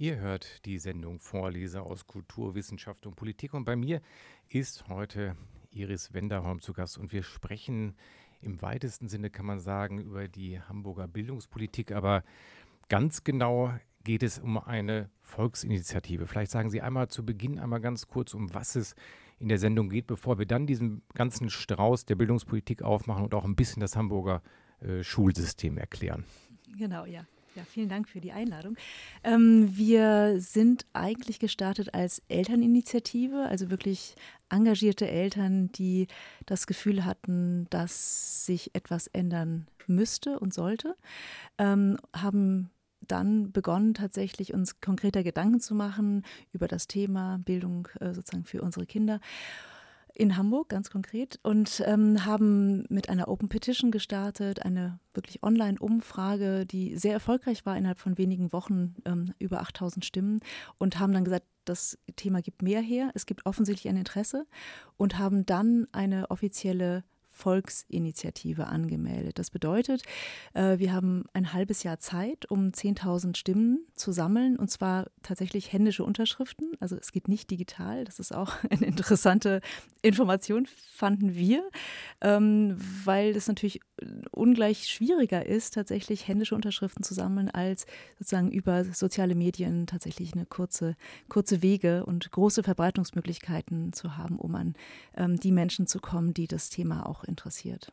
Ihr hört die Sendung Vorleser aus Kultur, Wissenschaft und Politik und bei mir ist heute Iris Wenderholm zu Gast und wir sprechen im weitesten Sinne, kann man sagen, über die Hamburger Bildungspolitik, aber ganz genau geht es um eine Volksinitiative. Vielleicht sagen Sie einmal zu Beginn einmal ganz kurz, um was es in der Sendung geht, bevor wir dann diesen ganzen Strauß der Bildungspolitik aufmachen und auch ein bisschen das Hamburger äh, Schulsystem erklären. Genau, ja. Ja, vielen Dank für die Einladung. Ähm, wir sind eigentlich gestartet als Elterninitiative, also wirklich engagierte Eltern, die das Gefühl hatten, dass sich etwas ändern müsste und sollte, ähm, haben dann begonnen, tatsächlich uns konkreter Gedanken zu machen über das Thema Bildung äh, sozusagen für unsere Kinder in Hamburg ganz konkret und ähm, haben mit einer Open Petition gestartet, eine wirklich Online-Umfrage, die sehr erfolgreich war, innerhalb von wenigen Wochen ähm, über 8000 Stimmen und haben dann gesagt, das Thema gibt mehr her, es gibt offensichtlich ein Interesse und haben dann eine offizielle Volksinitiative angemeldet. Das bedeutet, äh, wir haben ein halbes Jahr Zeit, um 10.000 Stimmen zu sammeln und zwar tatsächlich händische Unterschriften. Also es geht nicht digital. Das ist auch eine interessante Information, fanden wir, ähm, weil es natürlich ungleich schwieriger ist, tatsächlich händische Unterschriften zu sammeln, als sozusagen über soziale Medien tatsächlich eine kurze, kurze Wege und große Verbreitungsmöglichkeiten zu haben, um an ähm, die Menschen zu kommen, die das Thema auch interessiert.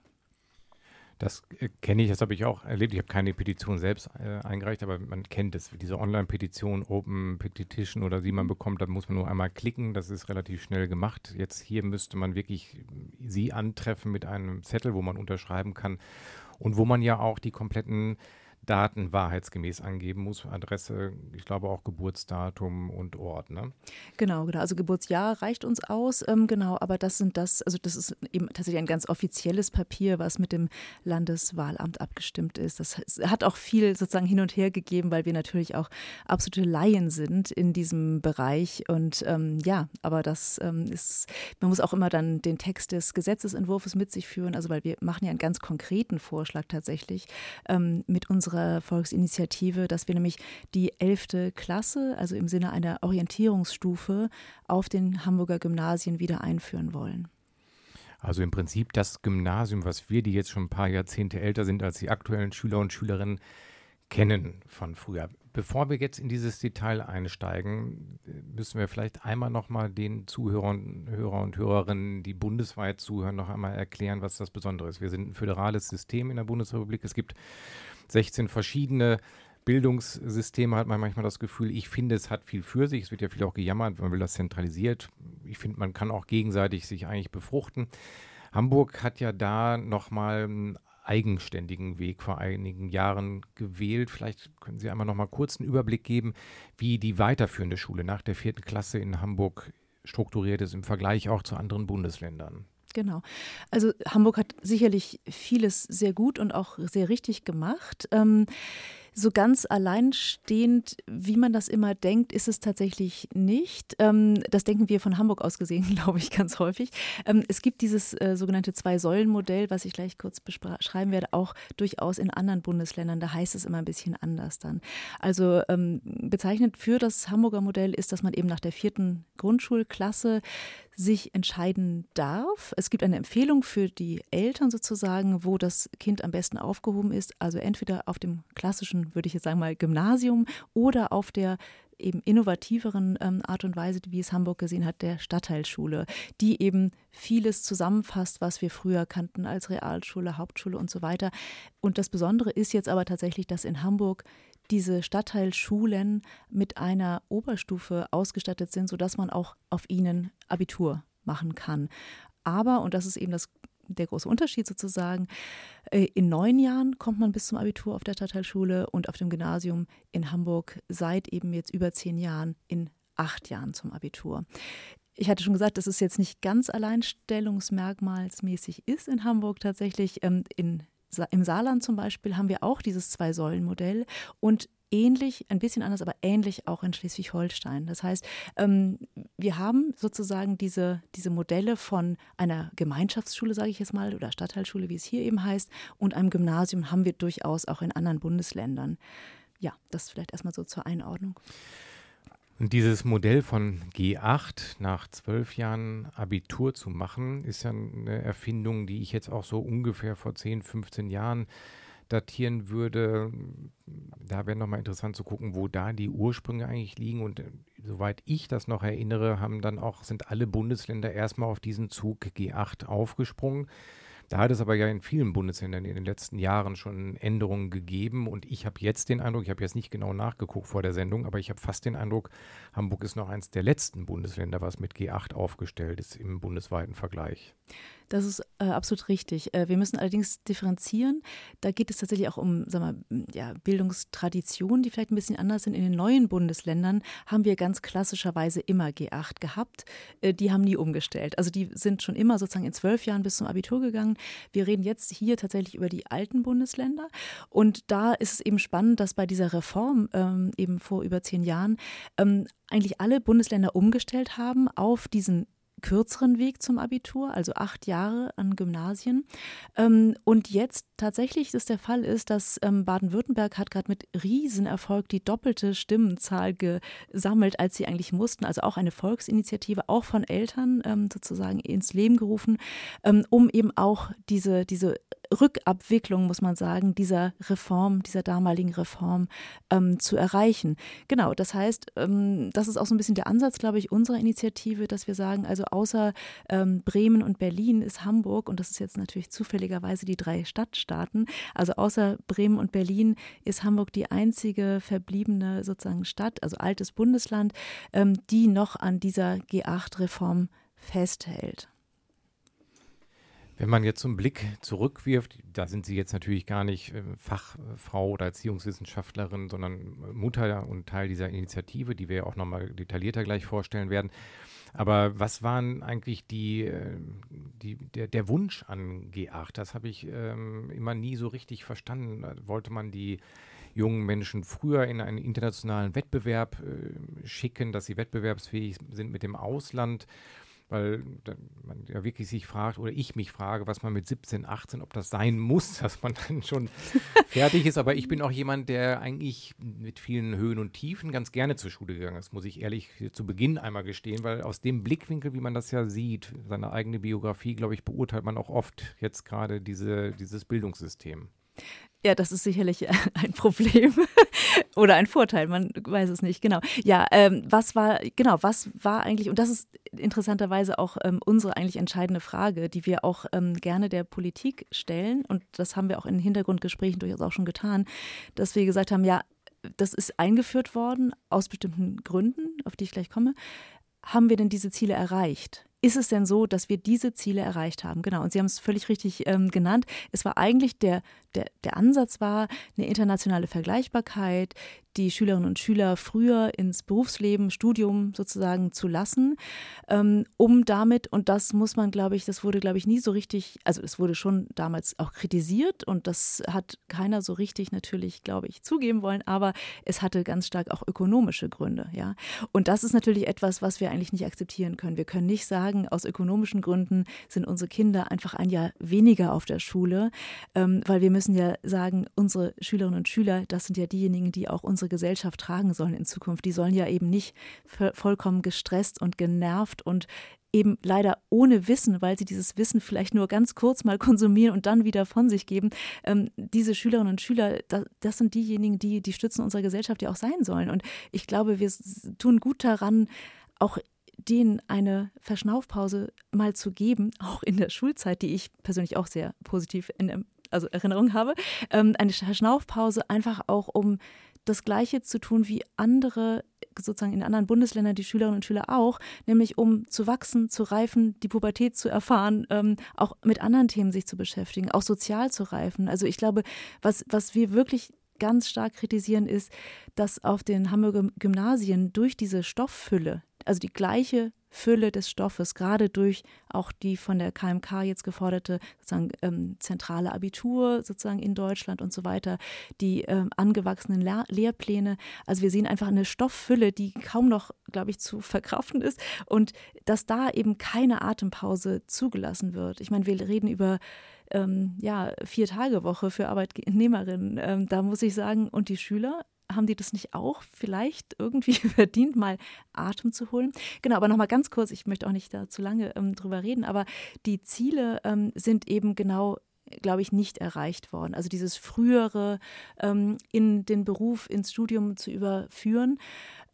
Das äh, kenne ich, das habe ich auch erlebt. Ich habe keine Petition selbst äh, eingereicht, aber man kennt es. Diese Online-Petition, Open Petition oder die man bekommt, da muss man nur einmal klicken. Das ist relativ schnell gemacht. Jetzt hier müsste man wirklich sie antreffen mit einem Zettel, wo man unterschreiben kann und wo man ja auch die kompletten Daten wahrheitsgemäß angeben muss. Adresse, ich glaube auch Geburtsdatum und Ort. Ne? Genau, genau. Also Geburtsjahr reicht uns aus, ähm, genau. Aber das sind das, also das ist eben tatsächlich ein ganz offizielles Papier, was mit dem Landeswahlamt abgestimmt ist. Das hat auch viel sozusagen hin und her gegeben, weil wir natürlich auch absolute Laien sind in diesem Bereich. Und ähm, ja, aber das ähm, ist, man muss auch immer dann den Text des Gesetzesentwurfs mit sich führen. Also weil wir machen ja einen ganz konkreten Vorschlag tatsächlich ähm, mit unserer unserer Volksinitiative, dass wir nämlich die 11. Klasse, also im Sinne einer Orientierungsstufe, auf den Hamburger Gymnasien wieder einführen wollen. Also im Prinzip das Gymnasium, was wir, die jetzt schon ein paar Jahrzehnte älter sind als die aktuellen Schüler und Schülerinnen, kennen von früher. Bevor wir jetzt in dieses Detail einsteigen, müssen wir vielleicht einmal noch mal den Zuhörern Hörer und Hörerinnen, die bundesweit zuhören, noch einmal erklären, was das Besondere ist. Wir sind ein föderales System in der Bundesrepublik. Es gibt 16 verschiedene Bildungssysteme hat man manchmal das Gefühl, ich finde, es hat viel für sich. Es wird ja viel auch gejammert, man will das zentralisiert. Ich finde, man kann auch gegenseitig sich eigentlich befruchten. Hamburg hat ja da nochmal einen eigenständigen Weg vor einigen Jahren gewählt. Vielleicht können Sie einmal noch mal kurz einen Überblick geben, wie die weiterführende Schule nach der vierten Klasse in Hamburg strukturiert ist im Vergleich auch zu anderen Bundesländern. Genau. Also Hamburg hat sicherlich vieles sehr gut und auch sehr richtig gemacht. Ähm, so ganz alleinstehend, wie man das immer denkt, ist es tatsächlich nicht. Ähm, das denken wir von Hamburg aus gesehen, glaube ich, ganz häufig. Ähm, es gibt dieses äh, sogenannte Zwei-Säulen-Modell, was ich gleich kurz beschreiben werde, auch durchaus in anderen Bundesländern. Da heißt es immer ein bisschen anders dann. Also ähm, bezeichnet für das Hamburger Modell ist, dass man eben nach der vierten Grundschulklasse sich entscheiden darf. Es gibt eine Empfehlung für die Eltern sozusagen, wo das Kind am besten aufgehoben ist. Also entweder auf dem klassischen, würde ich jetzt sagen mal, Gymnasium oder auf der eben innovativeren ähm, Art und Weise, wie es Hamburg gesehen hat, der Stadtteilschule, die eben vieles zusammenfasst, was wir früher kannten als Realschule, Hauptschule und so weiter. Und das Besondere ist jetzt aber tatsächlich, dass in Hamburg diese Stadtteilschulen mit einer Oberstufe ausgestattet sind, sodass man auch auf ihnen Abitur machen kann. Aber, und das ist eben das, der große Unterschied sozusagen, äh, in neun Jahren kommt man bis zum Abitur auf der Stadtteilschule und auf dem Gymnasium in Hamburg seit eben jetzt über zehn Jahren in acht Jahren zum Abitur. ich hatte schon gesagt, dass es jetzt nicht ganz alleinstellungsmerkmalsmäßig ist in Hamburg tatsächlich. Ähm, in, Im Saarland zum Beispiel haben wir auch dieses Zwei-Säulen-Modell und ähnlich, ein bisschen anders, aber ähnlich auch in Schleswig-Holstein. Das heißt, ähm, wir haben sozusagen diese, diese Modelle von einer Gemeinschaftsschule, sage ich jetzt mal, oder Stadtteilschule, wie es hier eben heißt, und einem Gymnasium haben wir durchaus auch in anderen Bundesländern. Ja, das vielleicht erstmal so zur Einordnung. Und dieses Modell von G8 nach zwölf Jahren Abitur zu machen, ist ja eine Erfindung, die ich jetzt auch so ungefähr vor 10, 15 Jahren datieren würde. Da wäre nochmal interessant zu gucken, wo da die Ursprünge eigentlich liegen. Und äh, soweit ich das noch erinnere, haben dann auch, sind alle Bundesländer erstmal auf diesen Zug G8 aufgesprungen. Da hat es aber ja in vielen Bundesländern in den letzten Jahren schon Änderungen gegeben und ich habe jetzt den Eindruck, ich habe jetzt nicht genau nachgeguckt vor der Sendung, aber ich habe fast den Eindruck, Hamburg ist noch eins der letzten Bundesländer, was mit G8 aufgestellt ist im bundesweiten Vergleich. Das ist äh, absolut richtig. Äh, wir müssen allerdings differenzieren. Da geht es tatsächlich auch um sagen wir, ja, Bildungstraditionen, die vielleicht ein bisschen anders sind. In den neuen Bundesländern haben wir ganz klassischerweise immer G8 gehabt. Äh, die haben nie umgestellt. Also die sind schon immer sozusagen in zwölf Jahren bis zum Abitur gegangen. Wir reden jetzt hier tatsächlich über die alten Bundesländer. Und da ist es eben spannend, dass bei dieser Reform ähm, eben vor über zehn Jahren ähm, eigentlich alle Bundesländer umgestellt haben auf diesen kürzeren Weg zum Abitur, also acht Jahre an Gymnasien. Ähm, und jetzt tatsächlich ist der Fall ist, dass ähm, Baden-Württemberg hat gerade mit Riesenerfolg die doppelte Stimmenzahl gesammelt, als sie eigentlich mussten. Also auch eine Volksinitiative, auch von Eltern ähm, sozusagen ins Leben gerufen, um eben auch diese, diese Rückabwicklung, muss man sagen, dieser Reform, dieser damaligen Reform ähm, zu erreichen. Genau, das heißt, ähm, das ist auch so ein bisschen der Ansatz, glaube ich, unserer Initiative, dass wir sagen, also außer ähm, Bremen und Berlin ist Hamburg, und das ist jetzt natürlich zufälligerweise die drei Stadtstaaten, also außer Bremen und Berlin ist Hamburg die einzige verbliebene sozusagen Stadt, also altes Bundesland, ähm, die noch an dieser G8-Reform festhält. Wenn man jetzt so einen Blick zurückwirft, da sind Sie jetzt natürlich gar nicht äh, Fachfrau oder Erziehungswissenschaftlerin, sondern Mutter und Teil dieser Initiative, die wir auch nochmal detaillierter gleich vorstellen werden. Aber was waren eigentlich die, äh, die, der, der Wunsch an G8? Das habe ich ähm, immer nie so richtig verstanden. Wollte man die jungen Menschen früher in einen internationalen Wettbewerb äh, schicken, dass sie wettbewerbsfähig sind mit dem Ausland? Weil man ja wirklich sich fragt oder ich mich frage, was man mit 17, 18, ob das sein muss, dass man dann schon fertig ist. Aber ich bin auch jemand, der eigentlich mit vielen Höhen und Tiefen ganz gerne zur Schule gegangen ist, muss ich ehrlich zu Beginn einmal gestehen, weil aus dem Blickwinkel, wie man das ja sieht, seine eigene Biografie, glaube ich, beurteilt man auch oft jetzt gerade diese, dieses Bildungssystem. Ja, das ist sicherlich ein Problem oder ein Vorteil, man weiß es nicht, genau. Ja, ähm, was war, genau, was war eigentlich, und das ist interessanterweise auch ähm, unsere eigentlich entscheidende Frage, die wir auch ähm, gerne der Politik stellen, und das haben wir auch in Hintergrundgesprächen durchaus auch schon getan, dass wir gesagt haben, ja, das ist eingeführt worden aus bestimmten Gründen, auf die ich gleich komme. Haben wir denn diese Ziele erreicht? ist es denn so, dass wir diese Ziele erreicht haben? Genau, und Sie haben es völlig richtig ähm, genannt. Es war eigentlich der, der, der Ansatz war eine internationale Vergleichbarkeit, die Schülerinnen und Schüler früher ins Berufsleben, Studium sozusagen zu lassen, ähm, um damit, und das muss man, glaube ich, das wurde, glaube ich, nie so richtig, also es wurde schon damals auch kritisiert und das hat keiner so richtig natürlich, glaube ich, zugeben wollen, aber es hatte ganz stark auch ökonomische Gründe, ja. Und das ist natürlich etwas, was wir eigentlich nicht akzeptieren können. Wir können nicht sagen, aus ökonomischen Gründen sind unsere Kinder einfach ein Jahr weniger auf der Schule, ähm, weil wir müssen ja sagen, unsere Schülerinnen und Schüler, das sind ja diejenigen, die auch unsere unsere Gesellschaft tragen sollen in Zukunft. Die sollen ja eben nicht vollkommen gestresst und genervt und eben leider ohne Wissen, weil sie dieses Wissen vielleicht nur ganz kurz mal konsumieren und dann wieder von sich geben. Ähm, diese Schülerinnen und Schüler, das, das, sind diejenigen, die die Stützen unserer Gesellschaft ja auch sein sollen. Und ich glaube, wir tun gut daran, auch denen eine Verschnaufpause mal zu geben, auch in der Schulzeit, die ich persönlich auch sehr positiv in also Erinnerung habe, ähm, eine Verschnaufpause einfach auch, um das Gleiche zu tun wie andere, sozusagen in anderen Bundesländern, die Schülerinnen und Schüler auch, nämlich um zu wachsen, zu reifen, die Pubertät zu erfahren, ähm, auch mit anderen Themen sich zu beschäftigen, auch sozial zu reifen. Also ich glaube, was, was wir wirklich ganz stark kritisieren, ist, dass auf den Hamburger Gymnasien durch diese Stofffülle, also die gleiche Fülle des Stoffes, gerade durch auch die von der KMK jetzt geforderte sozusagen ähm, zentrale Abitur sozusagen in Deutschland und so weiter, die ähm, angewachsenen Lehr Lehrpläne. Also wir sehen einfach eine Stofffülle, die kaum noch, glaube ich, zu verkraften ist und dass da eben keine Atempause zugelassen wird. Ich meine, wir reden über ähm, ja, Vier-Tage-Woche für Arbeitnehmerinnen. Ähm, da muss ich sagen, und die Schüler, haben die das nicht auch vielleicht irgendwie verdient, mal Atem zu holen? Genau, aber nochmal ganz kurz, ich möchte auch nicht da zu lange ähm, drüber reden, aber die Ziele ähm, sind eben genau glaube ich, nicht erreicht worden. Also dieses frühere ähm, in den Beruf, ins Studium zu überführen.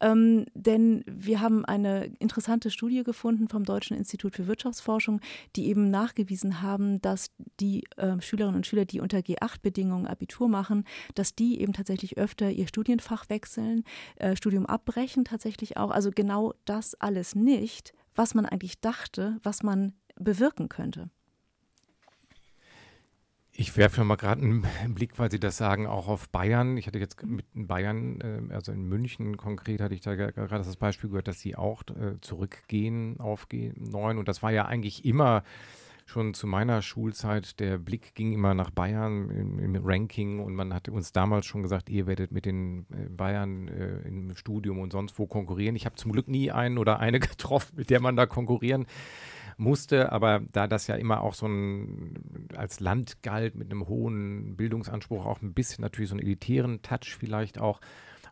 Ähm, denn wir haben eine interessante Studie gefunden vom Deutschen Institut für Wirtschaftsforschung, die eben nachgewiesen haben, dass die äh, Schülerinnen und Schüler, die unter G8-Bedingungen Abitur machen, dass die eben tatsächlich öfter ihr Studienfach wechseln, äh, Studium abbrechen tatsächlich auch. Also genau das alles nicht, was man eigentlich dachte, was man bewirken könnte. Ich werfe mal gerade einen Blick, weil Sie das sagen, auch auf Bayern. Ich hatte jetzt mit Bayern, äh, also in München konkret, hatte ich da gerade das Beispiel gehört, dass sie auch äh, zurückgehen auf G9. Und das war ja eigentlich immer schon zu meiner Schulzeit, der Blick ging immer nach Bayern im, Ranking und man hatte uns damals schon gesagt, ihr werdet mit den äh, Bayern äh, im Studium und sonst wo konkurrieren. Ich habe zum Glück nie einen oder eine getroffen, mit der man da konkurrieren musste. Aber da das ja immer auch so ein als Land galt mit einem hohen Bildungsanspruch, auch ein bisschen natürlich so einen elitären Touch vielleicht auch.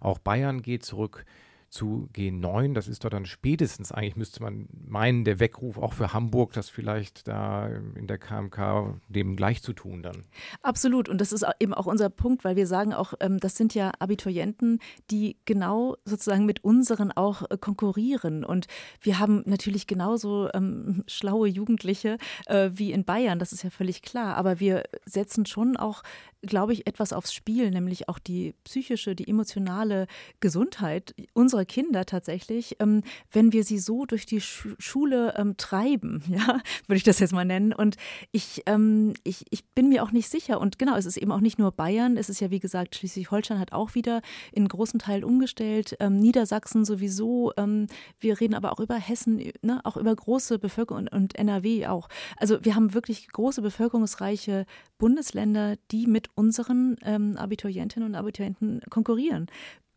Auch Bayern geht zurück zu G9. Das ist doch dann spätestens, eigentlich müsste man meinen, der Weckruf auch für Hamburg, das vielleicht da in der KMK dem gleich zu tun dann. Absolut. Und das ist eben auch unser Punkt, weil wir sagen auch, ähm, das sind ja Abiturienten, die genau sozusagen mit unseren auch äh, konkurrieren. Und wir haben natürlich genauso ähm, schlaue Jugendliche äh, wie in Bayern, das ist ja völlig klar. Aber wir setzen schon auch glaube ich, etwas aufs Spiel, nämlich auch die psychische, die emotionale Gesundheit unserer Kinder tatsächlich, ähm, wenn wir sie so durch die Sch Schule ähm, treiben, ja, würde ich das jetzt mal nennen. Und ich, ähm, ich, ich bin mir auch nicht sicher. Und genau, es ist eben auch nicht nur Bayern, es ist ja, wie gesagt, Schleswig-Holstein hat auch wieder in großen Teilen umgestellt, ähm, Niedersachsen sowieso. Ähm, wir reden aber auch über Hessen, ne, auch über große Bevölkerung und, und NRW auch. Also wir haben wirklich große bevölkerungsreiche Bundesländer, die mit unseren ähm, Abiturientinnen und Abiturienten konkurrieren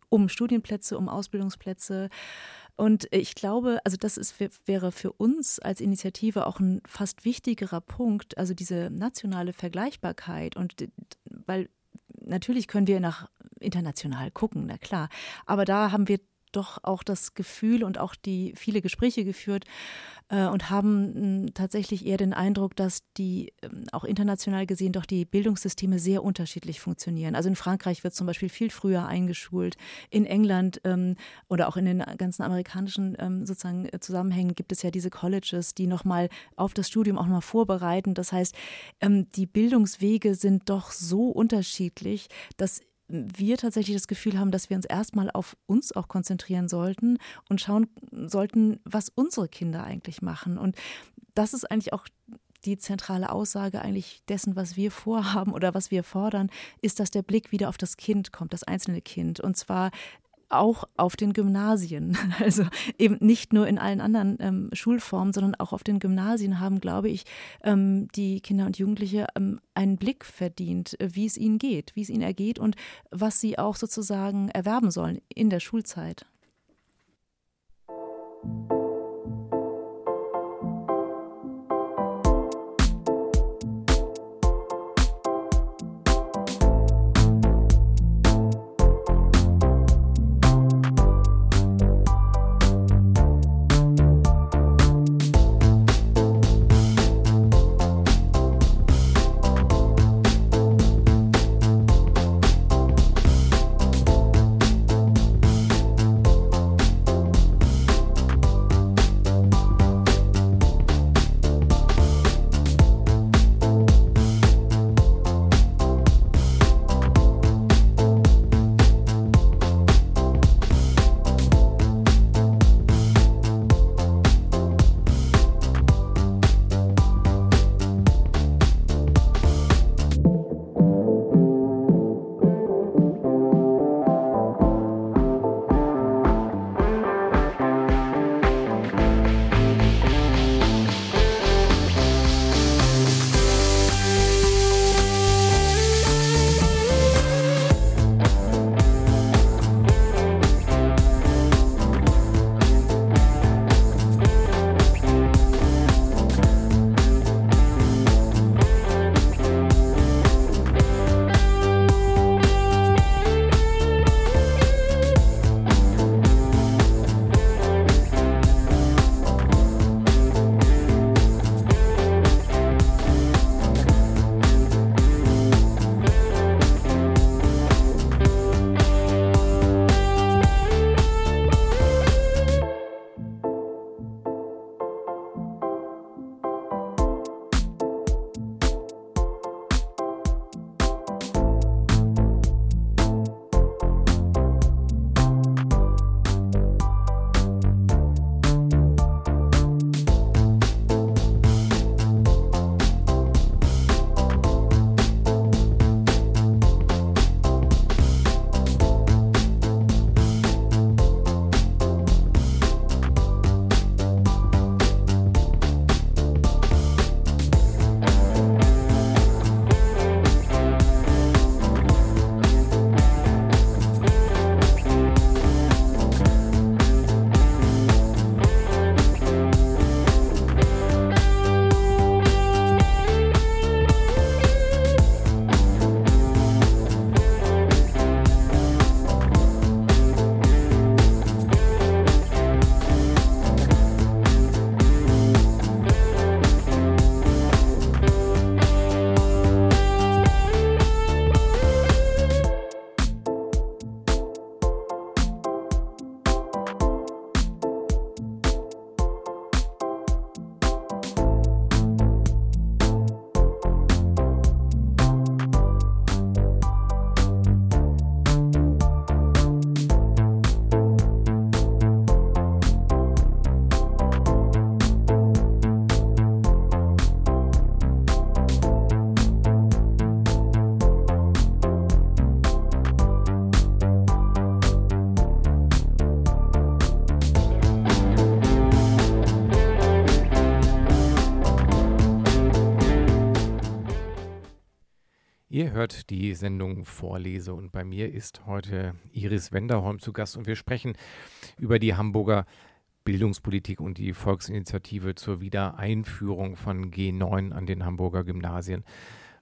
um Studienplätze, um Ausbildungsplätze. Und ich glaube, also das ist, wäre für uns als Initiative auch ein fast wichtigerer Punkt, also diese nationale Vergleichbarkeit. Und weil natürlich können wir nach international gucken, na klar. Aber da haben wir doch auch das Gefühl und auch die viele Gespräche geführt äh, und haben mh, hm, tatsächlich eher den Eindruck, dass die äh, auch international gesehen doch die Bildungssysteme sehr unterschiedlich funktionieren. Also in Frankreich wird zum Beispiel viel früher eingeschult. In England ähm, oder auch in den ganzen amerikanischen ähm, sozusagen äh, Zusammenhängen gibt es ja diese Colleges, die nochmal auf das Studium auch nochmal vorbereiten. Das heißt, ähm, die Bildungswege sind doch so unterschiedlich, dass wir tatsächlich das Gefühl haben, dass wir uns erstmal auf uns auch konzentrieren sollten und schauen sollten, was unsere Kinder eigentlich machen. Und das ist eigentlich auch die zentrale Aussage eigentlich dessen, was wir vorhaben oder was wir fordern, ist, dass der Blick wieder auf das Kind kommt, das einzelne Kind. Und zwar auch auf den Gymnasien. Also eben nicht nur in allen anderen ähm, Schulformen, sondern auch auf den Gymnasien haben, glaube ich, ähm, die Kinder und Jugendliche ähm, einen Blick verdient, äh, wie es ihnen geht, wie es ihnen ergeht und was sie auch sozusagen erwerben sollen in der Schulzeit. Ihr hört die Sendung Vorlese und bei mir ist heute Iris Wenderholm zu Gast und wir sprechen über die Hamburger Bildungspolitik und die Volksinitiative zur Wiedereinführung von G9 an den Hamburger Gymnasien.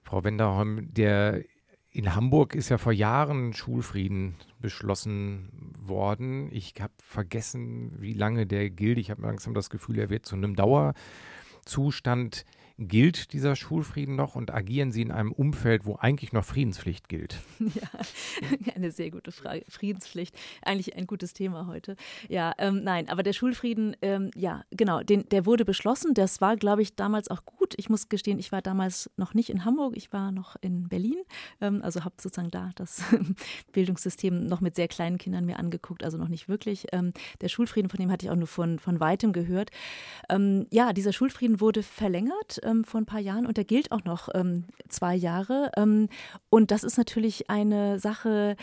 Frau Wenderholm, der in Hamburg ist ja vor Jahren Schulfrieden beschlossen worden. Ich habe vergessen, wie lange der gilt. Ich habe langsam das Gefühl, er wird zu einem Dauerzustand. Gilt dieser Schulfrieden noch und agieren Sie in einem Umfeld, wo eigentlich noch Friedenspflicht gilt? Ja, eine sehr gute Frage. Friedenspflicht, eigentlich ein gutes Thema heute. Ja, ähm, nein, aber der Schulfrieden, ähm, ja, genau, den, der wurde beschlossen. Das war, glaube ich, damals auch gut. Ich muss gestehen, ich war damals noch nicht in Hamburg, ich war noch in Berlin. Ähm, also habe sozusagen da das Bildungssystem noch mit sehr kleinen Kindern mir angeguckt, also noch nicht wirklich. Ähm, der Schulfrieden, von dem hatte ich auch nur von, von weitem gehört. Ähm, ja, dieser Schulfrieden wurde verlängert ähm, vor ein paar Jahren und der gilt auch noch ähm, zwei Jahre. Ähm, und das ist natürlich eine Sache,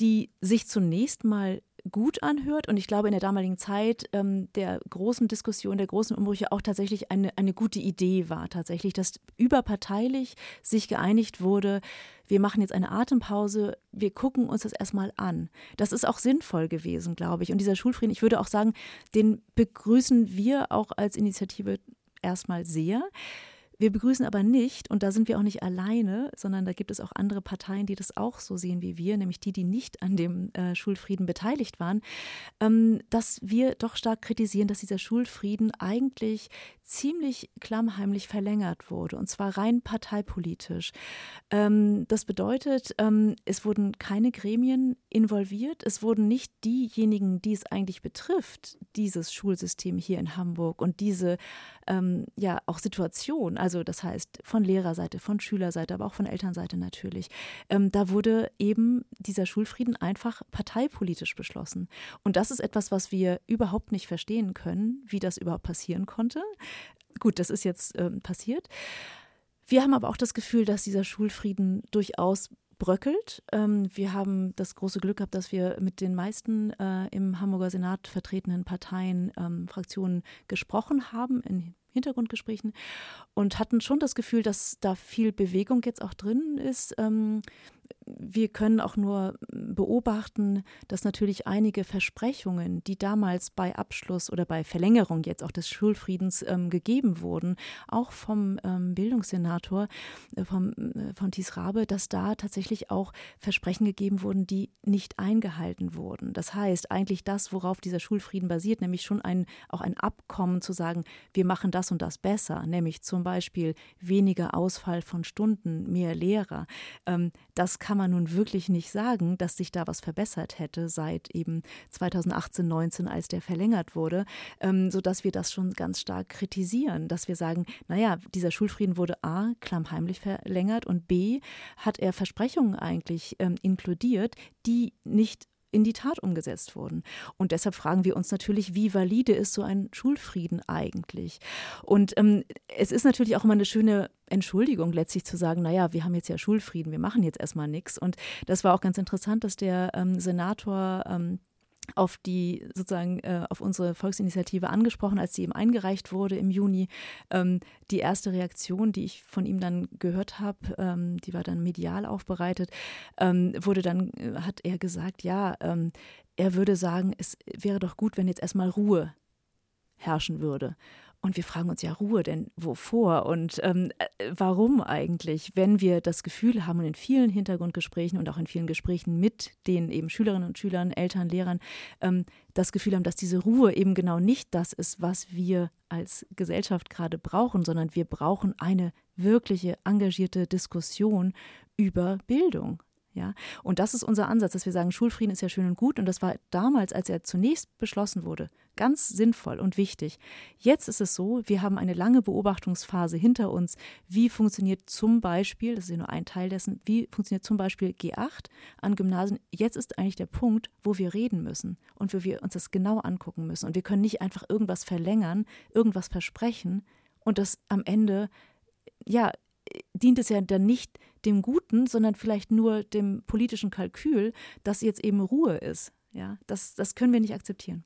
die sich zunächst mal gut anhört und ich glaube in der damaligen Zeit ähm, der großen Diskussion, der großen Umbrüche auch tatsächlich eine, eine gute Idee war, tatsächlich, dass überparteilich sich geeinigt wurde, wir machen jetzt eine Atempause, wir gucken uns das erstmal an. Das ist auch sinnvoll gewesen, glaube ich. Und dieser Schulfrieden, ich würde auch sagen, den begrüßen wir auch als Initiative erstmal sehr. Wir begrüßen aber nicht, und da sind wir auch nicht alleine, sondern da gibt es auch andere Parteien, die das auch so sehen wie wir, nämlich die, die nicht an dem äh, Schulfrieden beteiligt waren, ähm, dass wir doch stark kritisieren, dass dieser Schulfrieden eigentlich ziemlich klammheimlich verlängert wurde, und zwar rein parteipolitisch. Ähm, das bedeutet, ähm, es wurden keine Gremien involviert, es wurden nicht diejenigen, die es eigentlich betrifft, dieses Schulsystem hier in Hamburg und diese ähm, ja auch Situation, also das heißt von Lehrerseite, von Schülerseite, aber auch von Elternseite natürlich, ähm, da wurde eben dieser Schulfrieden einfach parteipolitisch beschlossen. Und das ist etwas, was wir überhaupt nicht verstehen können, wie das überhaupt passieren konnte. Gut, das ist jetzt ähm, passiert. Wir haben aber auch das Gefühl, dass dieser Schulfrieden durchaus bröckelt. Ähm, wir haben das große Glück gehabt, dass wir mit den meisten äh, im Hamburger Senat vertretenen Parteien, ähm, Fraktionen gesprochen haben in Hintergrundgesprächen und hatten schon das Gefühl, dass da viel Bewegung jetzt auch drin ist. Ähm, wir können auch nur beobachten, dass natürlich einige Versprechungen, die damals bei Abschluss oder bei Verlängerung jetzt auch des Schulfriedens ähm, gegeben wurden, auch vom ähm, Bildungssenator äh, vom, äh, von Thies Rabe, dass da tatsächlich auch Versprechen gegeben wurden, die nicht eingehalten wurden. Das heißt, eigentlich das, worauf dieser Schulfrieden basiert, nämlich schon ein, auch ein Abkommen zu sagen, wir machen das und das besser, nämlich zum Beispiel weniger Ausfall von Stunden, mehr Lehrer, ähm, das kann man nun wirklich nicht sagen, dass sich da was verbessert hätte seit eben 2018, 19, als der verlängert wurde, ähm, sodass wir das schon ganz stark kritisieren, dass wir sagen, naja, dieser Schulfrieden wurde A, klammheimlich verlängert und B, hat er Versprechungen eigentlich ähm, inkludiert, die nicht in die Tat umgesetzt wurden. Und deshalb fragen wir uns natürlich, wie valide ist so ein Schulfrieden eigentlich? Und ähm, es ist natürlich auch immer eine schöne Entschuldigung letztlich zu sagen, naja, wir haben jetzt ja Schulfrieden, wir machen jetzt erstmal nichts. Und das war auch ganz interessant, dass der ähm, Senator ähm, auf die sozusagen äh, auf unsere Volksinitiative angesprochen, als sie ihm eingereicht wurde im Juni. Ähm, die erste Reaktion, die ich von ihm dann gehört habe, ähm, die war dann medial aufbereitet, ähm, wurde dann, äh, hat er gesagt, ja, ähm, er würde sagen, es wäre doch gut, wenn jetzt erstmal Ruhe herrschen würde. Und wir fragen uns ja Ruhe, denn wovor? Und ähm, äh, warum eigentlich, wenn wir das Gefühl haben und in vielen Hintergrundgesprächen und auch in vielen Gesprächen mit den eben Schülerinnen und Schülern, Eltern, Lehrern, ähm, das Gefühl haben, dass diese Ruhe eben genau nicht das ist, was wir als Gesellschaft gerade brauchen, sondern wir brauchen eine wirkliche engagierte Diskussion über Bildung, ja, und das ist unser Ansatz, dass wir sagen, Schulfrieden ist ja schön und gut. Und das war damals, als er zunächst beschlossen wurde, ganz sinnvoll und wichtig. Jetzt ist es so, wir haben eine lange Beobachtungsphase hinter uns. Wie funktioniert zum Beispiel, das ist ja nur ein Teil dessen, wie funktioniert zum Beispiel G8 an Gymnasien? Jetzt ist eigentlich der Punkt, wo wir reden müssen und wo wir uns das genau angucken müssen. Und wir können nicht einfach irgendwas verlängern, irgendwas versprechen und das am Ende, ja, dient es ja dann nicht dem Guten, sondern vielleicht nur dem politischen Kalkül, dass jetzt eben Ruhe ist. Ja, das, das können wir nicht akzeptieren.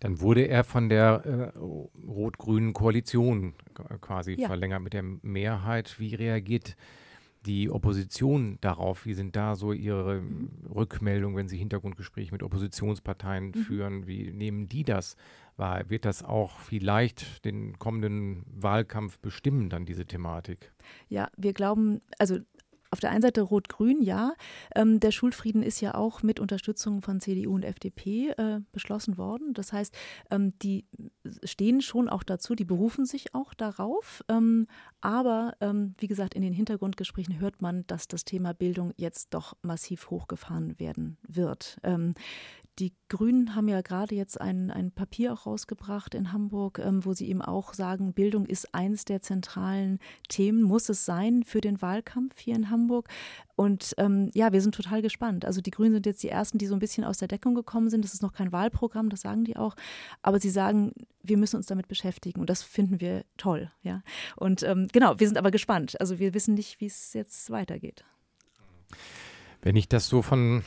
Dann wurde er von der äh, rot-grünen Koalition quasi ja. verlängert mit der Mehrheit. Wie reagiert die Opposition darauf, wie sind da so Ihre Rückmeldungen, wenn Sie Hintergrundgespräche mit Oppositionsparteien mhm. führen, wie nehmen die das wahr? Wird das auch vielleicht den kommenden Wahlkampf bestimmen, dann diese Thematik? Ja, wir glauben, also auf der einen Seite Rot-Grün, ja. Ähm, der Schulfrieden ist ja auch mit Unterstützung von CDU und FDP äh, beschlossen worden. Das heißt, ähm, die stehen schon auch dazu, die berufen sich auch darauf. Ähm, aber ähm, wie gesagt, in den Hintergrundgesprächen hört man, dass das Thema Bildung jetzt doch massiv hochgefahren werden wird. Die Grünen haben ja gerade jetzt ein, ein Papier auch rausgebracht in Hamburg, ähm, wo sie eben auch sagen, Bildung ist eines der zentralen Themen, muss es sein für den Wahlkampf hier in Hamburg. Und ähm, ja, wir sind total gespannt. Also die Grünen sind jetzt die Ersten, die so ein bisschen aus der Deckung gekommen sind. Das ist noch kein Wahlprogramm, das sagen die auch. Aber sie sagen, wir müssen uns damit beschäftigen und das finden wir toll. Ja? Und ähm, genau, wir sind aber gespannt. Also wir wissen nicht, wie es jetzt weitergeht. Wenn ich das so von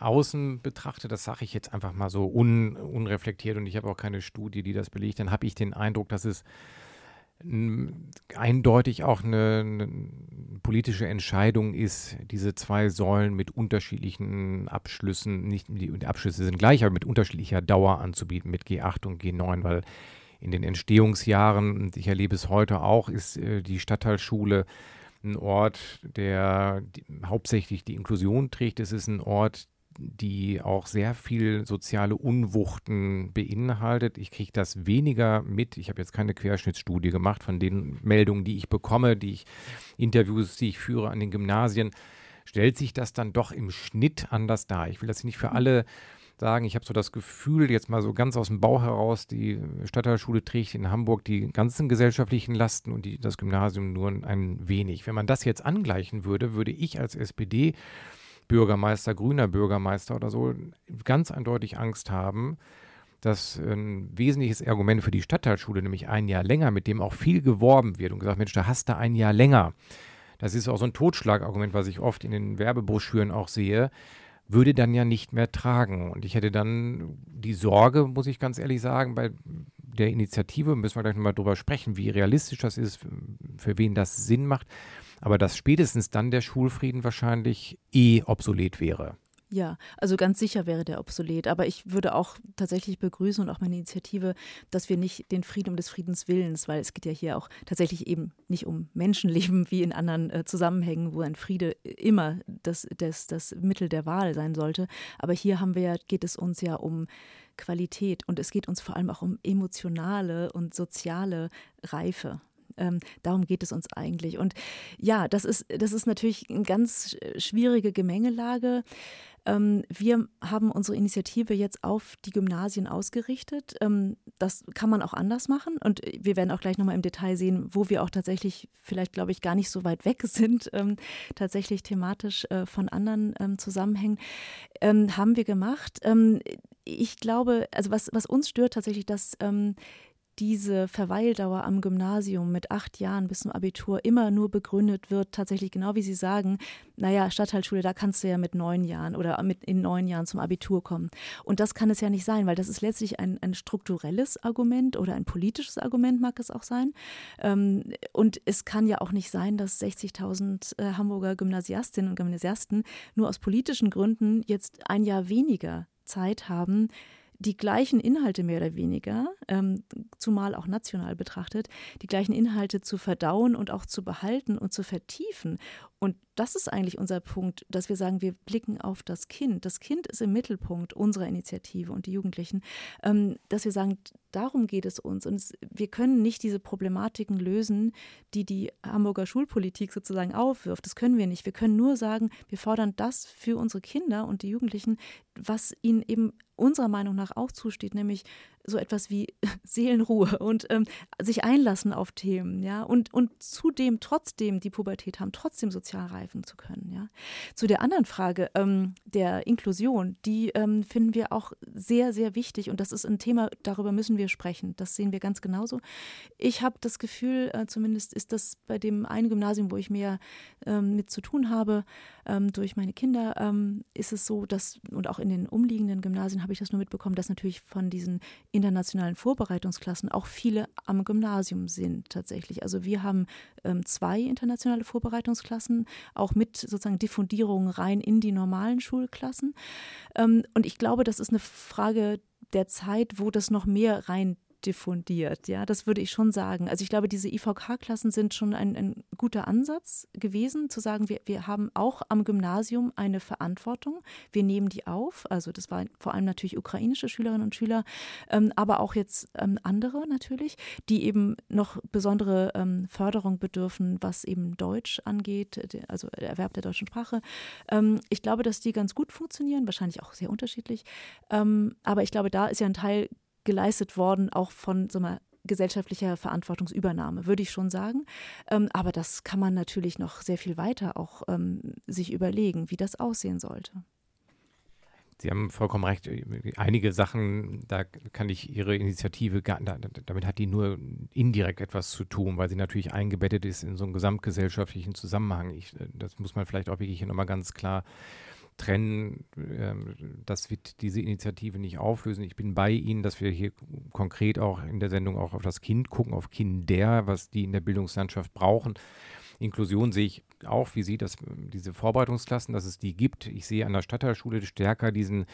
außen betrachte, das sage ich jetzt einfach mal so un, unreflektiert und ich habe auch keine Studie, die das belegt, dann habe ich den Eindruck, dass es eindeutig auch eine, eine, politische Entscheidung ist, diese zwei Säulen mit unterschiedlichen Abschlüssen, nicht die Abschlüsse sind gleich, aber mit unterschiedlicher Dauer anzubieten, mit G8 und G9, weil in den Entstehungsjahren, und ich erlebe es heute auch, ist äh, die Stadtteilschule ein Ort, der die, hauptsächlich die Inklusion trägt. Es ist ein Ort, die auch sehr viel soziale Unwuchten beinhaltet. Ich kriege das weniger mit. Ich habe jetzt keine Querschnittsstudie gemacht von den Meldungen, die ich bekomme, die ich Interviews, die ich führe an den Gymnasien. Stellt sich das dann doch im Schnitt anders dar? Ich will das nicht für alle sagen. Ich habe so das Gefühl, jetzt mal so ganz aus dem Bau heraus, die Stadtteilschule trägt in Hamburg die ganzen gesellschaftlichen Lasten und die, das Gymnasium nur ein wenig. Wenn man das jetzt angleichen würde, würde ich als SPD Bürgermeister, grüner Bürgermeister oder so, ganz eindeutig Angst haben, dass ein wesentliches Argument für die Stadtteilschule, nämlich ein Jahr länger, mit dem auch viel geworben wird und gesagt, Mensch, da hast du ein Jahr länger. Das ist auch so ein Totschlagargument, was ich oft in den Werbebroschüren auch sehe würde dann ja nicht mehr tragen. Und ich hätte dann die Sorge, muss ich ganz ehrlich sagen, bei der Initiative, müssen wir gleich nochmal drüber sprechen, wie realistisch das ist, für wen das Sinn macht, aber dass spätestens dann der Schulfrieden wahrscheinlich eh obsolet wäre. Ja, also ganz sicher wäre der obsolet. Aber ich würde auch tatsächlich begrüßen und auch meine Initiative, dass wir nicht den Frieden um des Friedens Willens, weil es geht ja hier auch tatsächlich eben nicht um Menschenleben wie in anderen äh, Zusammenhängen, wo ein Friede immer das, das, das Mittel der Wahl sein sollte. Aber hier haben wir ja, geht es uns ja um Qualität und es geht uns vor allem auch um emotionale und soziale Reife. Ähm, darum geht es uns eigentlich. Und ja, das ist, das ist natürlich eine ganz schwierige Gemengelage. Ähm, wir haben unsere Initiative jetzt auf die Gymnasien ausgerichtet. Ähm, das kann man auch anders machen und wir werden auch gleich nochmal im Detail sehen, wo wir auch tatsächlich vielleicht, glaube ich, gar nicht so weit weg sind, ähm, tatsächlich thematisch äh, von anderen ähm, Zusammenhängen. Ähm, haben wir gemacht. Ähm, ich glaube, also was, was uns stört tatsächlich, dass diese Verweildauer am Gymnasium mit acht Jahren bis zum Abitur immer nur begründet wird, tatsächlich genau wie Sie sagen, naja, Stadtteilschule, da kannst du ja mit neun Jahren oder mit in neun Jahren zum Abitur kommen. Und das kann es ja nicht sein, weil das ist letztlich ein, ein strukturelles Argument oder ein politisches Argument mag es auch sein. Ähm, und es kann ja auch nicht sein, dass 60.000 äh, Hamburger Gymnasiastinnen und Gymnasiasten nur aus politischen Gründen jetzt ein Jahr weniger Zeit haben, die gleichen Inhalte mehr oder weniger, ähm, zumal auch national betrachtet, die gleichen Inhalte zu verdauen und auch zu behalten und zu vertiefen. Und das ist eigentlich unser Punkt, dass wir sagen, wir blicken auf das Kind. Das Kind ist im Mittelpunkt unserer Initiative und die Jugendlichen, ähm, dass wir sagen, darum geht es uns. Und es, wir können nicht diese Problematiken lösen, die die Hamburger Schulpolitik sozusagen aufwirft. Das können wir nicht. Wir können nur sagen, wir fordern das für unsere Kinder und die Jugendlichen, was ihnen eben unserer Meinung nach auch zusteht, nämlich so etwas wie Seelenruhe und ähm, sich einlassen auf Themen, ja, und, und zudem trotzdem die Pubertät haben, trotzdem sozial reifen zu können, ja. Zu der anderen Frage ähm, der Inklusion, die ähm, finden wir auch sehr, sehr wichtig und das ist ein Thema, darüber müssen wir sprechen. Das sehen wir ganz genauso. Ich habe das Gefühl, äh, zumindest ist das bei dem einen Gymnasium, wo ich mehr ähm, mit zu tun habe, ähm, durch meine Kinder, ähm, ist es so, dass, und auch in den umliegenden Gymnasien habe ich das nur mitbekommen, dass natürlich von diesen internationalen Vorbereitungsklassen auch viele am Gymnasium sind tatsächlich. Also wir haben ähm, zwei internationale Vorbereitungsklassen, auch mit sozusagen Diffundierung rein in die normalen Schulklassen. Ähm, und ich glaube, das ist eine Frage der Zeit, wo das noch mehr rein diffundiert. Ja, das würde ich schon sagen. Also ich glaube, diese IVK-Klassen sind schon ein, ein, guter Ansatz gewesen, zu sagen, wir, wir haben auch am Gymnasium eine Verantwortung. Wir nehmen die auf. Also das waren vor allem natürlich ukrainische Schülerinnen und Schüler, ähm, aber auch jetzt ähm, andere natürlich, die eben noch besondere ähm, Förderung bedürfen, was eben Deutsch angeht, also der Erwerb der deutschen Sprache. Ähm, ich glaube, dass die ganz gut funktionieren, wahrscheinlich auch sehr unterschiedlich. Ähm, aber ich glaube, da ist ja ein Teil geleistet worden, auch von so einer gesellschaftlicher Verantwortungsübernahme, würde ich schon sagen. Ähm, aber das kann man natürlich noch sehr viel weiter auch ähm, sich überlegen, wie das aussehen sollte. Sie haben vollkommen recht. Einige Sachen, da kann ich Ihre Initiative, damit hat die nur indirekt etwas zu tun, weil sie natürlich eingebettet ist in so einen gesamtgesellschaftlichen Zusammenhang. Ich, das muss man vielleicht auch wirklich hier nochmal ganz klar trennen. Ähm, das wird diese Initiative nicht auflösen. Ich bin bei Ihnen, dass wir hier konkret auch in der Sendung auch auf das Kind gucken, auf Kinder, was die in der Bildungslandschaft brauchen. Inklusion sehe ich auch, wie Sie das, diese Vorbereitungsklassen, dass es die gibt. Ich sehe an der Stadtteilschule stärker diesen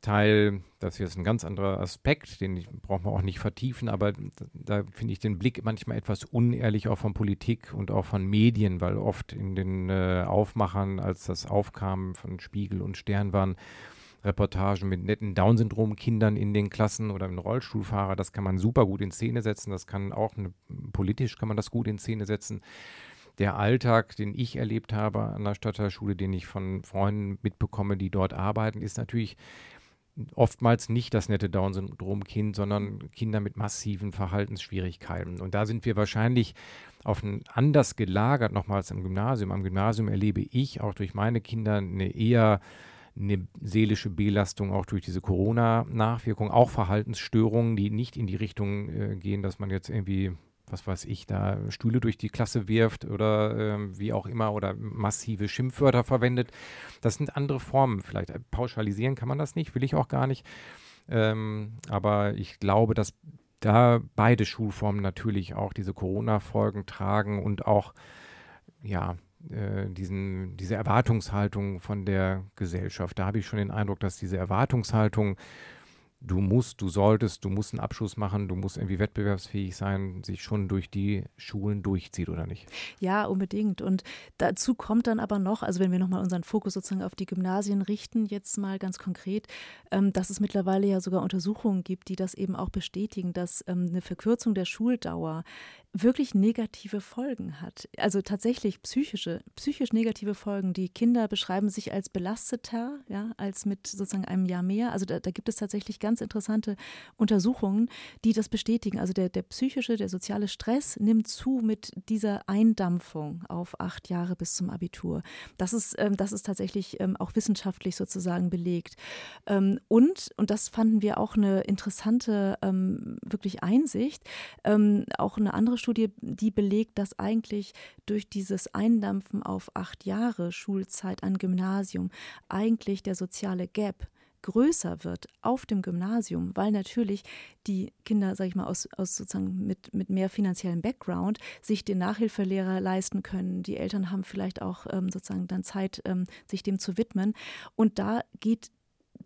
Teil, das hier ist ein ganz anderer Aspekt, den brauchen wir auch nicht vertiefen, aber da finde ich den Blick manchmal etwas unehrlich auch von Politik und auch von Medien, weil oft in den äh, Aufmachern, als das aufkam von Spiegel und Stern waren, Reportagen mit netten Down-Syndrom-Kindern in den Klassen oder einen Rollstuhlfahrer, das kann man super gut in Szene setzen, das kann auch eine, politisch kann man das gut in Szene setzen. Der Alltag, den ich erlebt habe an der Stadtteilschule, den ich von Freunden mitbekomme, die dort arbeiten, ist natürlich oftmals nicht das nette Down-Syndrom-Kind, sondern Kinder mit massiven Verhaltensschwierigkeiten. Und da sind wir wahrscheinlich auf ein anders gelagert, nochmals im Gymnasium. Am Gymnasium erlebe ich auch durch meine Kinder eine eher eine seelische Belastung auch durch diese Corona-Nachwirkung, auch Verhaltensstörungen, die nicht in die Richtung äh, gehen, dass man jetzt irgendwie was weiß ich, da Stühle durch die Klasse wirft oder äh, wie auch immer oder massive Schimpfwörter verwendet. Das sind andere Formen. Vielleicht äh, pauschalisieren kann man das nicht, will ich auch gar nicht. Ähm, aber ich glaube, dass da beide Schulformen natürlich auch diese Corona-Folgen tragen und auch ja, äh, diesen, diese Erwartungshaltung von der Gesellschaft. Da habe ich schon den Eindruck, dass diese Erwartungshaltung du musst, du solltest, du musst einen Abschluss machen, du musst irgendwie wettbewerbsfähig sein, sich schon durch die Schulen durchzieht oder nicht? Ja, unbedingt. Und dazu kommt dann aber noch, also wenn wir nochmal unseren Fokus sozusagen auf die Gymnasien richten, jetzt mal ganz konkret, ähm, dass es mittlerweile ja sogar Untersuchungen gibt, die das eben auch bestätigen, dass ähm, eine Verkürzung der Schuldauer wirklich negative Folgen hat. Also tatsächlich psychische, psychisch negative Folgen. Die Kinder beschreiben sich als belasteter, ja, als mit sozusagen einem Jahr mehr. Also da, da gibt es tatsächlich ganz interessante Untersuchungen, die das bestätigen. Also der, der psychische, der soziale Stress nimmt zu mit dieser Eindampfung auf acht Jahre bis zum Abitur. Das ist, ähm, das ist tatsächlich ähm, auch wissenschaftlich sozusagen belegt. Ähm, und, und das fanden wir auch eine interessante ähm, wirklich Einsicht, ähm, auch eine andere Studie, die belegt, dass eigentlich durch dieses Eindampfen auf acht Jahre Schulzeit an Gymnasium eigentlich der soziale Gap größer wird auf dem Gymnasium, weil natürlich die Kinder, sage ich mal, aus, aus sozusagen mit, mit mehr finanziellem Background sich den Nachhilfelehrer leisten können. Die Eltern haben vielleicht auch ähm, sozusagen dann Zeit, ähm, sich dem zu widmen. Und da geht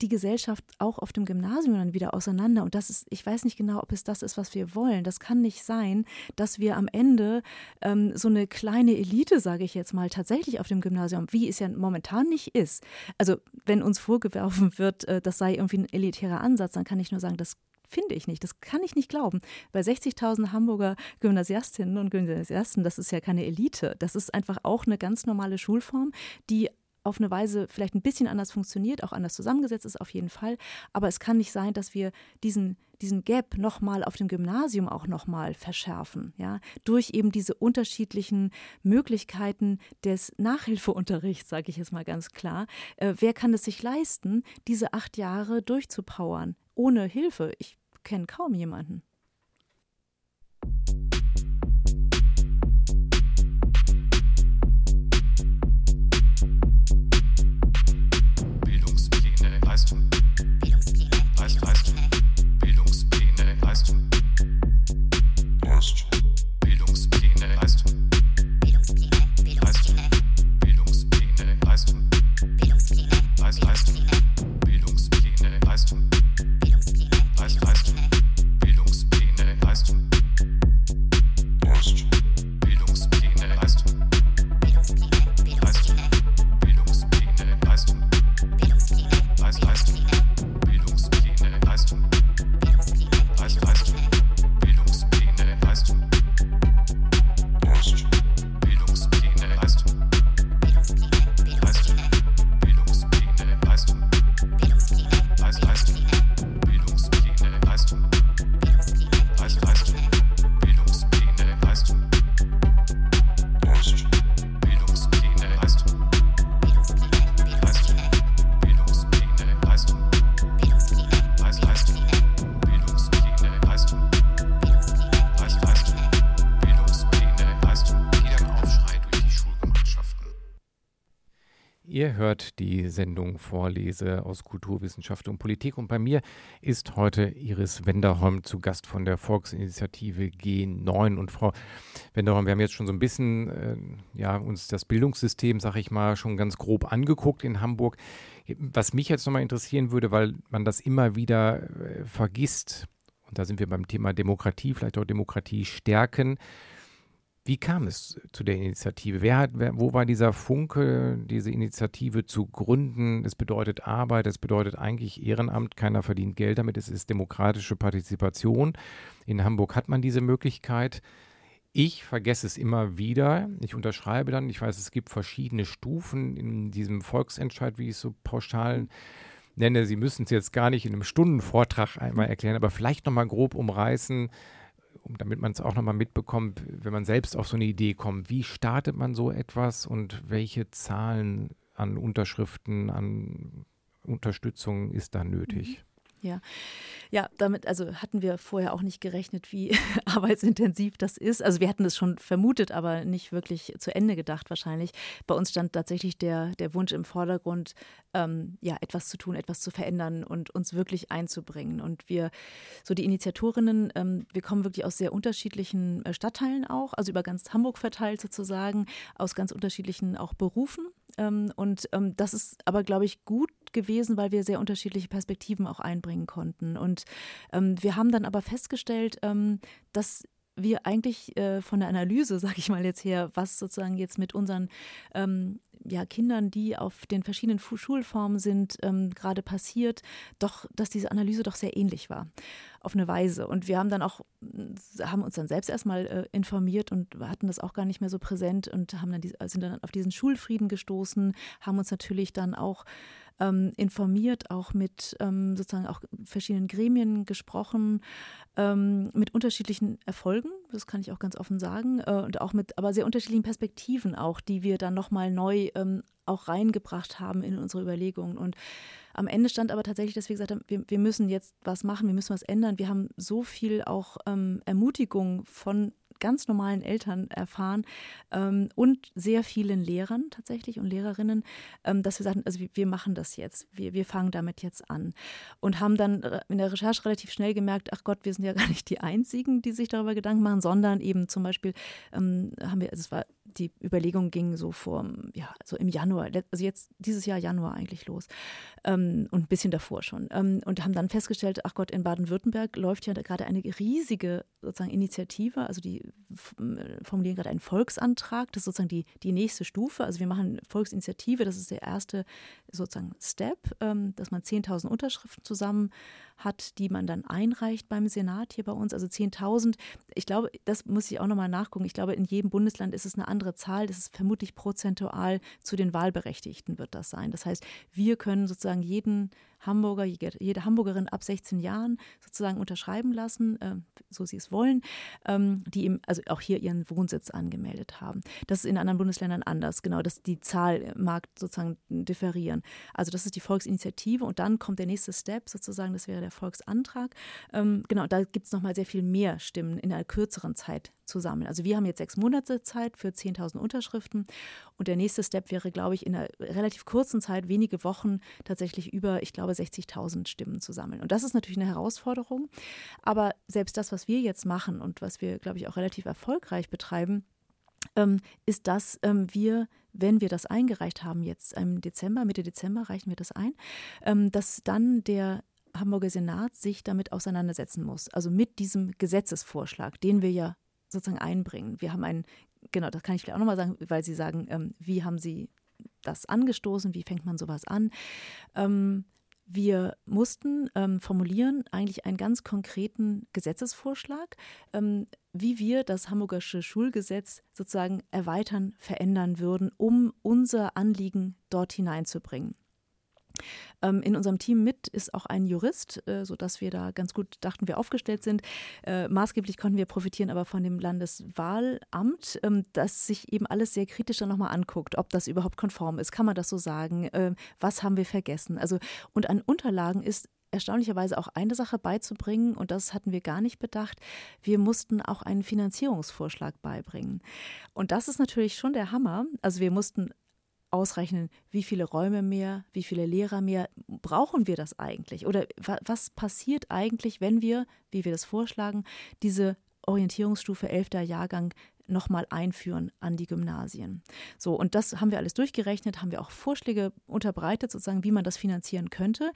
die Gesellschaft auch auf dem Gymnasium dann wieder auseinander. Und das ist, ich weiß nicht genau, ob es das ist, was wir wollen. Das kann nicht sein, dass wir am Ende ähm, so eine kleine Elite, sage ich jetzt mal, tatsächlich auf dem Gymnasium, wie es ja momentan nicht ist. Also wenn uns vorgeworfen wird, äh, das sei irgendwie ein elitärer Ansatz, dann kann ich nur sagen, das finde ich nicht. Das kann ich nicht glauben. Bei 60.000 Hamburger Gymnasiastinnen und Gymnasiasten, das ist ja keine Elite. Das ist einfach auch eine ganz normale Schulform, die auf eine Weise vielleicht ein bisschen anders funktioniert, auch anders zusammengesetzt ist, auf jeden Fall. Aber es kann nicht sein, dass wir diesen, diesen Gap nochmal auf dem Gymnasium auch nochmal verschärfen, ja, durch eben diese unterschiedlichen Möglichkeiten des Nachhilfeunterrichts, sage ich jetzt mal ganz klar. Äh, wer kann es sich leisten, diese acht Jahre durchzupowern, ohne Hilfe? Ich kenne kaum jemanden. Sendung Vorlese aus Kulturwissenschaft und Politik und bei mir ist heute Iris Wenderholm zu Gast von der Volksinitiative G9 und Frau Wenderholm, wir haben jetzt schon so ein bisschen äh, ja, uns das Bildungssystem, sag ich mal, schon ganz grob angeguckt in Hamburg. Was mich jetzt nochmal interessieren würde, weil man das immer wieder äh, vergisst, und da sind wir beim Thema Demokratie, vielleicht auch Demokratie stärken. Wie kam es zu der Initiative? Wer hat, wer, wo war dieser Funke, diese Initiative zu gründen? Es bedeutet Arbeit, es bedeutet eigentlich Ehrenamt, keiner verdient Geld damit, es ist demokratische Partizipation. In Hamburg hat man diese Möglichkeit. Ich vergesse es immer wieder. Ich unterschreibe dann, ich weiß, es gibt verschiedene Stufen in diesem Volksentscheid, wie ich es so pauschal nenne. Sie müssen es jetzt gar nicht in einem Stundenvortrag einmal erklären, aber vielleicht nochmal grob umreißen um, damit man es auch nochmal mitbekommt, wenn man selbst auf so eine Idee kommt, wie startet man so etwas und welche Zahlen an Unterschriften, an Unterstützung ist da nötig? Mhm. Ja, ja, damit also hatten wir vorher auch nicht gerechnet, wie arbeitsintensiv das ist. Also wir hatten es schon vermutet, aber nicht wirklich zu Ende gedacht wahrscheinlich. Bei uns stand tatsächlich der, der Wunsch im Vordergrund, ähm, ja, etwas zu tun, etwas zu verändern und uns wirklich einzubringen. Und wir, so die Initiatorinnen, ähm, wir kommen wirklich aus sehr unterschiedlichen äh, Stadtteilen auch, also über ganz Hamburg verteilt sozusagen, aus ganz unterschiedlichen auch Berufen. Ähm, und ähm, das ist aber, glaube ich, gut gewesen, weil wir sehr unterschiedliche Perspektiven auch einbringen konnten. Und ähm, wir haben dann aber festgestellt, dass wir eigentlich äh, von der Analyse, sage ich mal jetzt her, was sozusagen jetzt mit unseren ähm, ja, Kindern, die auf den verschiedenen Schulformen sind, ähm, gerade passiert, doch, dass diese Analyse doch sehr ähnlich war, auf eine Weise. Und wir haben dann auch, haben uns dann selbst erstmal äh, informiert und hatten das auch gar nicht mehr so präsent und haben dann die, sind dann auf diesen Schulfrieden gestoßen, haben uns natürlich dann auch ähm, informiert, auch mit ähm, sozusagen auch verschiedenen Gremien gesprochen, ähm, mit unterschiedlichen Erfolgen, das kann ich auch ganz offen sagen, äh, und auch mit aber sehr unterschiedlichen Perspektiven auch, die wir dann nochmal neu ähm, auch reingebracht haben in unsere Überlegungen. Und am Ende stand aber tatsächlich, dass wir gesagt haben, wir, wir müssen jetzt was machen, wir müssen was ändern. Wir haben so viel auch ähm, Ermutigung von ganz normalen Eltern erfahren ähm, und sehr vielen Lehrern tatsächlich und Lehrerinnen, ähm, dass wir sagten, also wir, wir, machen das jetzt, wir, wir fangen damit jetzt an und haben dann in der Recherche relativ schnell gemerkt, ach Gott, wir sind ja gar nicht die Einzigen, die sich darüber Gedanken machen, sondern eben zum Beispiel ähm, haben wir, also es war die Überlegung ging so vor, ja, so im Januar, also jetzt dieses Jahr Januar eigentlich los ähm, und ein bisschen davor schon. Ähm, und haben dann festgestellt, ach Gott, in Baden-Württemberg läuft ja gerade eine riesige sozusagen Initiative, also die äh, formulieren gerade einen Volksantrag, das ist sozusagen die, die nächste Stufe. Also wir machen Volksinitiative, das ist der erste sozusagen Step, ähm, dass man 10.000 Unterschriften zusammen hat, die man dann einreicht beim Senat hier bei uns. Also 10.000. Ich glaube, das muss ich auch nochmal nachgucken. Ich glaube, in jedem Bundesland ist es eine andere Zahl. Das ist vermutlich prozentual zu den Wahlberechtigten wird das sein. Das heißt, wir können sozusagen jeden Hamburger, jede Hamburgerin ab 16 Jahren sozusagen unterschreiben lassen, äh, so sie es wollen, ähm, die eben also auch hier ihren Wohnsitz angemeldet haben. Das ist in anderen Bundesländern anders, genau, dass die Zahl mag sozusagen differieren. Also das ist die Volksinitiative und dann kommt der nächste Step sozusagen, das wäre der Volksantrag. Ähm, genau, da gibt es nochmal sehr viel mehr Stimmen in einer kürzeren Zeit zu sammeln. Also wir haben jetzt sechs Monate Zeit für 10.000 Unterschriften und der nächste Step wäre, glaube ich, in einer relativ kurzen Zeit, wenige Wochen, tatsächlich über, ich glaube, 60.000 Stimmen zu sammeln. Und das ist natürlich eine Herausforderung, aber selbst das, was wir jetzt machen und was wir, glaube ich, auch relativ erfolgreich betreiben, ähm, ist, dass ähm, wir wenn wir das eingereicht haben, jetzt im Dezember, Mitte Dezember reichen wir das ein, ähm, dass dann der Hamburger Senat sich damit auseinandersetzen muss, also mit diesem Gesetzesvorschlag, den wir ja sozusagen einbringen. Wir haben einen, genau, das kann ich vielleicht auch nochmal sagen, weil Sie sagen, ähm, wie haben Sie das angestoßen, wie fängt man sowas an? Ähm, wir mussten ähm, formulieren eigentlich einen ganz konkreten Gesetzesvorschlag, ähm, wie wir das Hamburgische Schulgesetz sozusagen erweitern, verändern würden, um unser Anliegen dort hineinzubringen. Ähm, in unserem Team mit ist auch ein Jurist, äh, sodass wir da ganz gut dachten, wir aufgestellt sind. Äh, maßgeblich konnten wir profitieren aber von dem Landeswahlamt, ähm, das sich eben alles sehr kritisch dann nochmal anguckt, ob das überhaupt konform ist. Kann man das so sagen? Äh, was haben wir vergessen? Also, und an Unterlagen ist erstaunlicherweise auch eine Sache beizubringen, und das hatten wir gar nicht bedacht. Wir mussten auch einen Finanzierungsvorschlag beibringen. Und das ist natürlich schon der Hammer. Also wir mussten ausrechnen, wie viele Räume mehr, wie viele Lehrer mehr, brauchen wir das eigentlich? Oder was passiert eigentlich, wenn wir, wie wir das vorschlagen, diese Orientierungsstufe 11. Jahrgang nochmal einführen an die Gymnasien. So, und das haben wir alles durchgerechnet, haben wir auch Vorschläge unterbreitet, sozusagen, wie man das finanzieren könnte.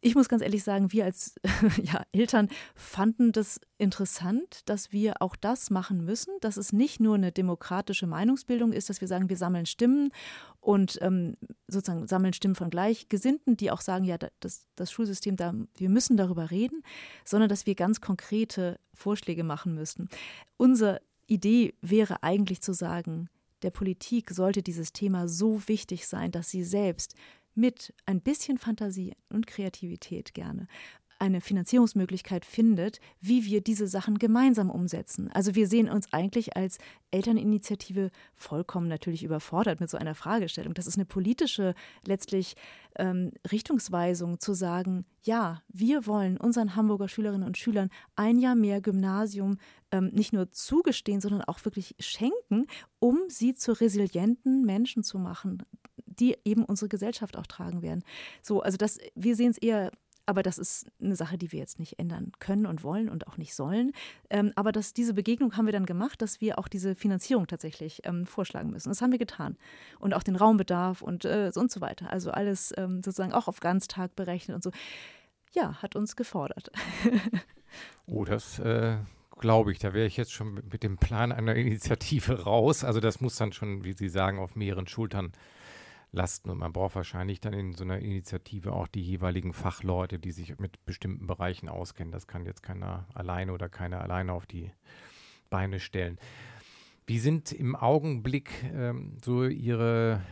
Ich muss ganz ehrlich sagen, wir als ja, Eltern fanden das interessant, dass wir auch das machen müssen, dass es nicht nur eine demokratische Meinungsbildung ist, dass wir sagen, wir sammeln Stimmen und ähm, sozusagen sammeln Stimmen von Gleichgesinnten, die auch sagen, ja, das, das Schulsystem, da, wir müssen darüber reden, sondern dass wir ganz konkrete Vorschläge machen müssten. Unser Idee wäre eigentlich zu sagen, der Politik sollte dieses Thema so wichtig sein, dass sie selbst mit ein bisschen Fantasie und Kreativität gerne eine Finanzierungsmöglichkeit findet, wie wir diese Sachen gemeinsam umsetzen. Also wir sehen uns eigentlich als Elterninitiative vollkommen natürlich überfordert mit so einer Fragestellung. Das ist eine politische letztlich ähm, Richtungsweisung zu sagen, ja, wir wollen unseren Hamburger Schülerinnen und Schülern ein Jahr mehr Gymnasium ähm, nicht nur zugestehen, sondern auch wirklich schenken, um sie zu resilienten Menschen zu machen, die eben unsere Gesellschaft auch tragen werden. So, also das, wir sehen es eher aber das ist eine Sache, die wir jetzt nicht ändern können und wollen und auch nicht sollen. Ähm, aber das, diese Begegnung haben wir dann gemacht, dass wir auch diese Finanzierung tatsächlich ähm, vorschlagen müssen. Das haben wir getan. Und auch den Raumbedarf und, äh, und so weiter. Also alles ähm, sozusagen auch auf Ganztag berechnet und so. Ja, hat uns gefordert. oh, das äh, glaube ich. Da wäre ich jetzt schon mit dem Plan einer Initiative raus. Also das muss dann schon, wie Sie sagen, auf mehreren Schultern lasten. Und man braucht wahrscheinlich dann in so einer Initiative auch die jeweiligen Fachleute, die sich mit bestimmten Bereichen auskennen. Das kann jetzt keiner alleine oder keiner alleine auf die Beine stellen. Wie sind im Augenblick ähm, so Ihre,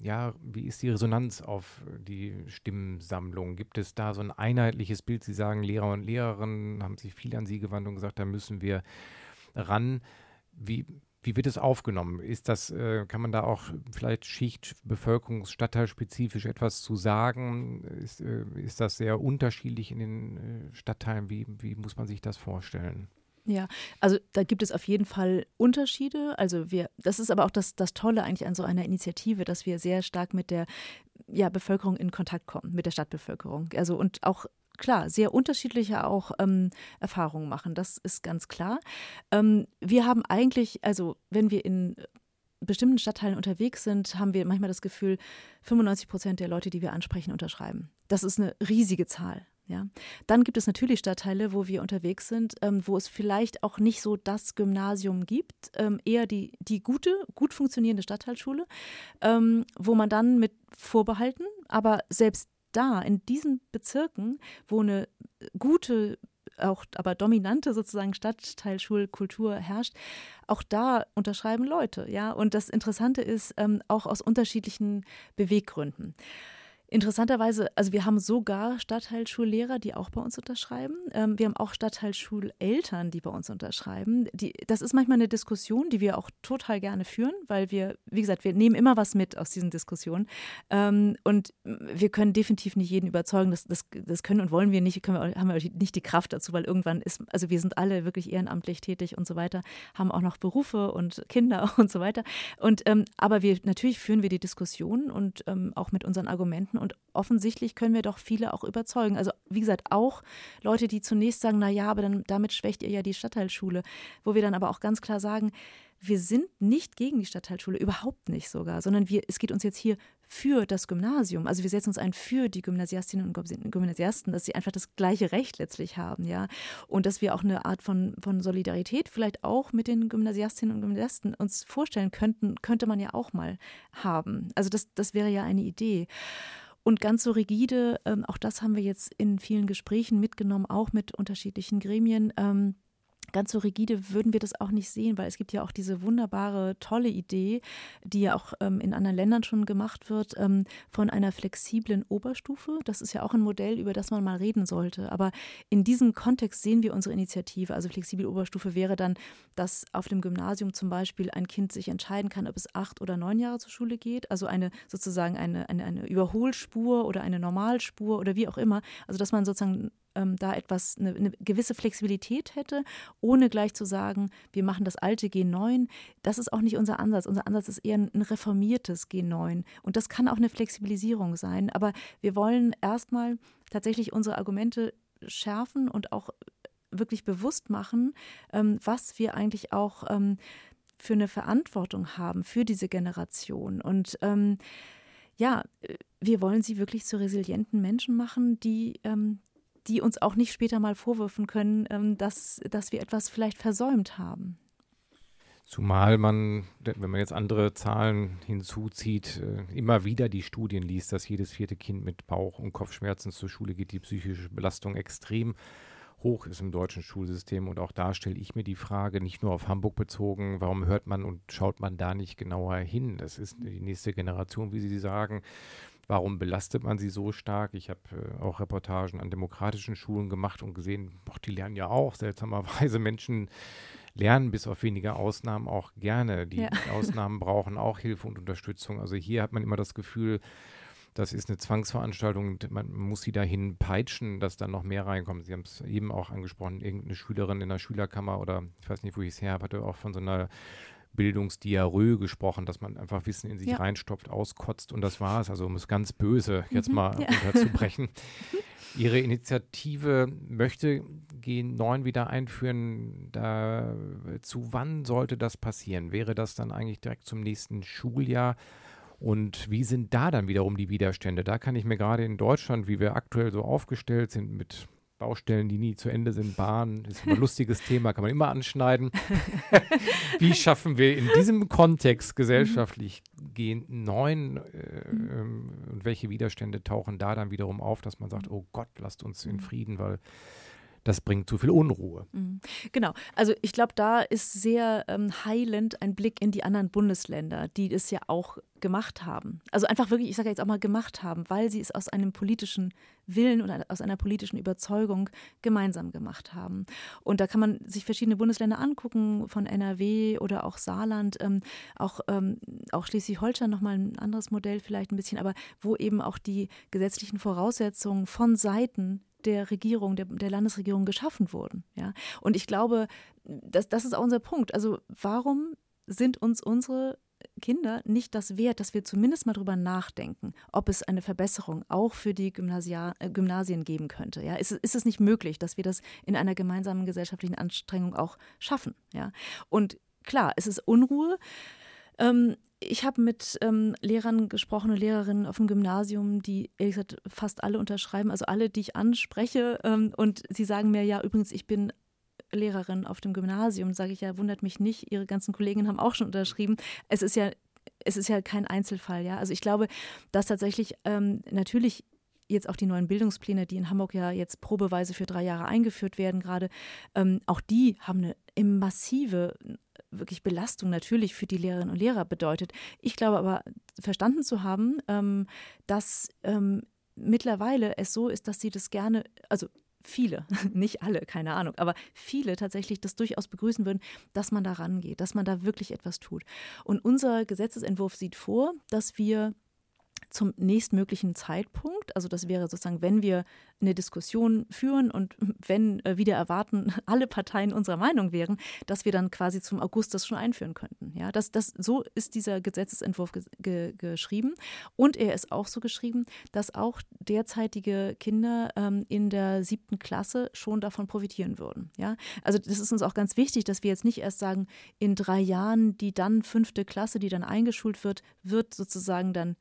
ja, wie ist die Resonanz auf die Stimmensammlung? Gibt es da so ein einheitliches Bild? Sie sagen, Lehrer und Lehrerinnen haben sich viel an Sie gewandt und gesagt, da müssen wir ran. Wie, wie wird es aufgenommen? Ist das, äh, kann man da auch vielleicht Schicht, Stadtteilspezifisch etwas zu sagen? Ist, äh, ist das sehr unterschiedlich in den äh, Stadtteilen? Wie, wie muss man sich das vorstellen? Ja, also da gibt es auf jeden Fall Unterschiede. Also wir, das ist aber auch das, das Tolle eigentlich an so einer Initiative, dass wir sehr stark mit der ja, Bevölkerung in Kontakt kommen, mit der Stadtbevölkerung. Also und auch klar, sehr unterschiedliche auch ähm, Erfahrungen machen. Das ist ganz klar. Ähm, wir haben eigentlich, also wenn wir in bestimmten Stadtteilen unterwegs sind, haben wir manchmal das Gefühl, 95 Prozent der Leute, die wir ansprechen, unterschreiben. Das ist eine riesige Zahl. Ja. Dann gibt es natürlich Stadtteile, wo wir unterwegs sind, ähm, wo es vielleicht auch nicht so das Gymnasium gibt, ähm, eher die, die gute, gut funktionierende Stadtteilschule, ähm, wo man dann mit Vorbehalten, aber selbst da, in diesen Bezirken, wo eine gute auch aber dominante sozusagen Stadtteilschulkultur herrscht, auch da unterschreiben Leute, ja. Und das Interessante ist ähm, auch aus unterschiedlichen Beweggründen. Interessanterweise, also wir haben sogar Stadtteilschullehrer, die auch bei uns unterschreiben. Ähm, wir haben auch Stadtteilschuleltern, die bei uns unterschreiben. Die, das ist manchmal eine Diskussion, die wir auch total gerne führen, weil wir, wie gesagt, wir nehmen immer was mit aus diesen Diskussionen. Ähm, und wir können definitiv nicht jeden überzeugen. Das, das, das können und wollen wir nicht, können wir, haben wir nicht die Kraft dazu, weil irgendwann ist, also wir sind alle wirklich ehrenamtlich tätig und so weiter, haben auch noch Berufe und Kinder und so weiter. Und ähm, aber wir natürlich führen wir die Diskussion und ähm, auch mit unseren Argumenten und offensichtlich können wir doch viele auch überzeugen. Also wie gesagt, auch Leute, die zunächst sagen, na ja, aber dann damit schwächt ihr ja die Stadtteilschule, wo wir dann aber auch ganz klar sagen, wir sind nicht gegen die Stadtteilschule, überhaupt nicht sogar, sondern wir, es geht uns jetzt hier für das Gymnasium. Also wir setzen uns ein für die Gymnasiastinnen und Gymnasiasten, dass sie einfach das gleiche Recht letztlich haben, ja. Und dass wir auch eine Art von, von Solidarität vielleicht auch mit den Gymnasiastinnen und Gymnasiasten uns vorstellen könnten, könnte man ja auch mal haben. Also das, das wäre ja eine Idee. Und ganz so rigide, ähm, auch das haben wir jetzt in vielen Gesprächen mitgenommen, auch mit unterschiedlichen Gremien. Ähm, ganz so rigide würden wir das auch nicht sehen, weil es gibt ja auch diese wunderbare, tolle Idee, die ja auch ähm, in anderen Ländern schon gemacht wird, ähm, von einer flexiblen Oberstufe. Das ist ja auch ein Modell, über das man mal reden sollte. Aber in diesem Kontext sehen wir unsere Initiative. Also flexible Oberstufe wäre dann, dass auf dem Gymnasium zum Beispiel ein Kind sich entscheiden kann, ob es acht oder neun Jahre zur Schule geht. Also eine sozusagen eine, eine, eine Überholspur oder eine Normalspur oder wie auch immer. Also dass man sozusagen ähm, da etwas, eine, eine, gewisse Flexibilität hätte, ohne gleich zu sagen, wir machen das alte G9. Das ist auch nicht unser Ansatz. Unser Ansatz ist eher ein, reformiertes G9. Und das kann auch eine Flexibilisierung sein. Aber wir wollen erstmal tatsächlich unsere Argumente schärfen und auch wirklich bewusst machen, ähm, was wir eigentlich auch ähm, für eine Verantwortung haben für diese Generation. Und ähm, ja, wir wollen sie wirklich zu resilienten Menschen machen, die, ähm, die uns auch nicht später mal vorwürfen können, ähm, dass, dass wir etwas vielleicht versäumt haben. Zumal man, wenn man jetzt andere Zahlen hinzuzieht, äh, immer wieder die Studien liest, dass jedes vierte Kind mit Bauch- und Kopfschmerzen zur Schule geht, die psychische Belastung extrem hoch ist im deutschen Schulsystem. Und auch da stelle ich mir die Frage, nicht nur auf Hamburg bezogen, warum hört man und schaut man da nicht genauer hin? Das ist die nächste Generation, wie Sie sagen. Warum belastet man sie so stark? Ich habe äh, auch Reportagen an demokratischen Schulen gemacht und gesehen, boah, die lernen ja auch seltsamerweise Menschen lernen bis auf wenige Ausnahmen auch gerne. Die ja. Ausnahmen brauchen auch Hilfe und Unterstützung. Also hier hat man immer das Gefühl, das ist eine Zwangsveranstaltung, man muss sie dahin peitschen, dass dann noch mehr reinkommt. Sie haben es eben auch angesprochen, irgendeine Schülerin in der Schülerkammer oder ich weiß nicht, wo ich es her habe, hatte auch von so einer Bildungsdiarrhoe gesprochen, dass man einfach Wissen in sich ja. reinstopft, auskotzt und das war es. Also um es ganz böse jetzt mhm, mal ja. runterzubrechen. Ihre Initiative möchte G9 wieder einführen. Da, zu wann sollte das passieren? Wäre das dann eigentlich direkt zum nächsten Schuljahr? Und wie sind da dann wiederum die Widerstände? Da kann ich mir gerade in Deutschland, wie wir aktuell so aufgestellt sind, mit Baustellen, die nie zu Ende sind, Bahn, ist ein lustiges Thema, kann man immer anschneiden. wie schaffen wir in diesem Kontext gesellschaftlich gehen neuen äh, ähm, und welche Widerstände tauchen da dann wiederum auf, dass man sagt, oh Gott, lasst uns in Frieden, weil das bringt zu viel Unruhe. Mhm. Genau. Also ich glaube, da ist sehr ähm, heilend ein Blick in die anderen Bundesländer, die es ja auch gemacht haben. Also einfach wirklich, ich sage jetzt auch mal gemacht haben, weil sie es aus einem politischen Willen oder aus einer politischen Überzeugung gemeinsam gemacht haben. Und da kann man sich verschiedene Bundesländer angucken, von NRW oder auch Saarland, ähm, auch, ähm, auch Schleswig-Holstein nochmal ein anderes Modell vielleicht ein bisschen, aber wo eben auch die gesetzlichen Voraussetzungen von Seiten der Regierung, der, der Landesregierung geschaffen wurden. Ja? Und ich glaube, das, das ist auch unser Punkt. Also warum sind uns unsere Kinder nicht das wert, dass wir zumindest mal darüber nachdenken, ob es eine Verbesserung auch für die Gymnasia äh, Gymnasien geben könnte. Ja? Ist, ist es nicht möglich, dass wir das in einer gemeinsamen gesellschaftlichen Anstrengung auch schaffen? Ja? Und klar, es ist Unruhe. Ähm, ich habe mit ähm, Lehrern gesprochen und Lehrerinnen auf dem Gymnasium, die ehrlich gesagt fast alle unterschreiben, also alle, die ich anspreche. Ähm, und sie sagen mir, ja, übrigens, ich bin Lehrerin auf dem Gymnasium. Sage ich ja, wundert mich nicht, Ihre ganzen Kolleginnen haben auch schon unterschrieben. Es ist ja, es ist ja kein Einzelfall, ja. Also ich glaube, dass tatsächlich ähm, natürlich jetzt auch die neuen Bildungspläne, die in Hamburg ja jetzt probeweise für drei Jahre eingeführt werden, gerade, ähm, auch die haben eine massive wirklich Belastung natürlich für die Lehrerinnen und Lehrer bedeutet. Ich glaube aber verstanden zu haben, ähm, dass ähm, mittlerweile es so ist, dass sie das gerne, also viele, nicht alle, keine Ahnung, aber viele tatsächlich das durchaus begrüßen würden, dass man da rangeht, dass man da wirklich etwas tut. Und unser Gesetzesentwurf sieht vor, dass wir zum nächstmöglichen Zeitpunkt. Also das wäre sozusagen, wenn wir eine Diskussion führen und wenn äh, wieder erwarten, alle Parteien unserer Meinung wären, dass wir dann quasi zum August das schon einführen könnten. Ja, das, das, so ist dieser Gesetzesentwurf ge ge geschrieben. Und er ist auch so geschrieben, dass auch derzeitige Kinder ähm, in der siebten Klasse schon davon profitieren würden. Ja, also das ist uns auch ganz wichtig, dass wir jetzt nicht erst sagen, in drei Jahren die dann fünfte Klasse, die dann eingeschult wird, wird sozusagen dann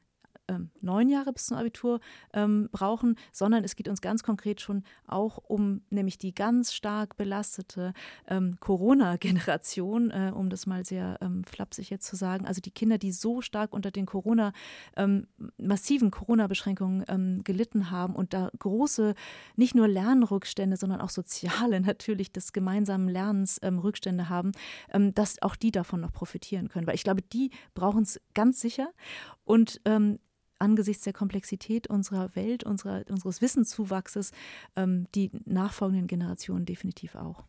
ähm, neun Jahre bis zum Abitur ähm, brauchen, sondern es geht uns ganz konkret schon auch um nämlich die ganz stark belastete ähm, Corona-Generation, äh, um das mal sehr ähm, flapsig jetzt zu sagen. Also die Kinder, die so stark unter den Corona, ähm, massiven Corona-Beschränkungen ähm, gelitten haben und da große, nicht nur Lernrückstände, sondern auch soziale natürlich des gemeinsamen Lernens Rückstände haben, dass auch die davon noch profitieren können. Weil ich glaube, die brauchen es ganz sicher. Und ähm, angesichts der Komplexität unserer Welt, unserer, unseres Wissenszuwachses, ähm, die nachfolgenden Generationen definitiv auch.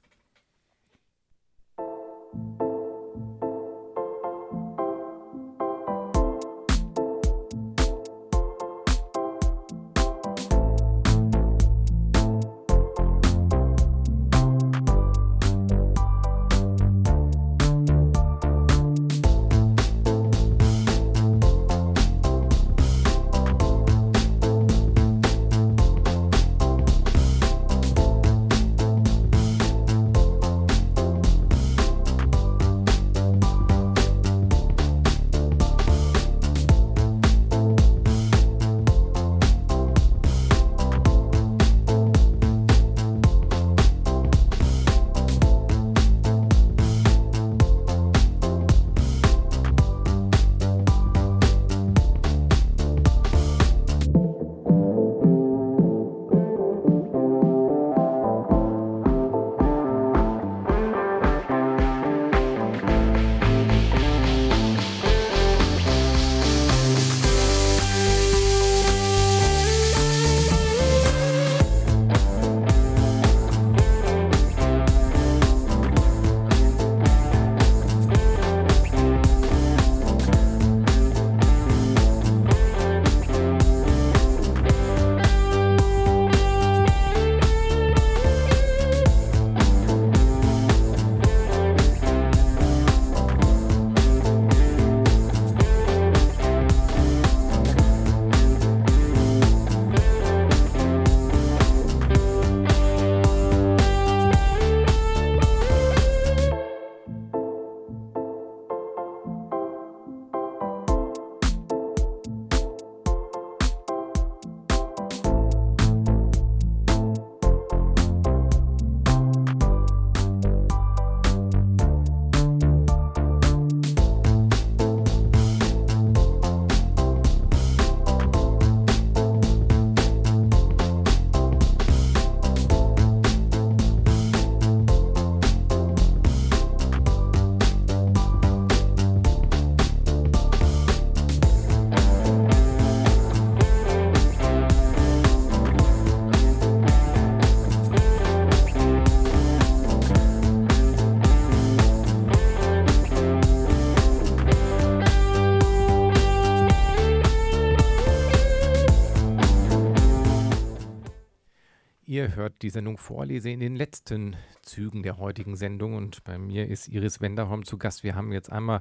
Ihr hört die Sendung Vorlese in den letzten Zügen der heutigen Sendung und bei mir ist Iris Wenderholm zu Gast. Wir haben jetzt einmal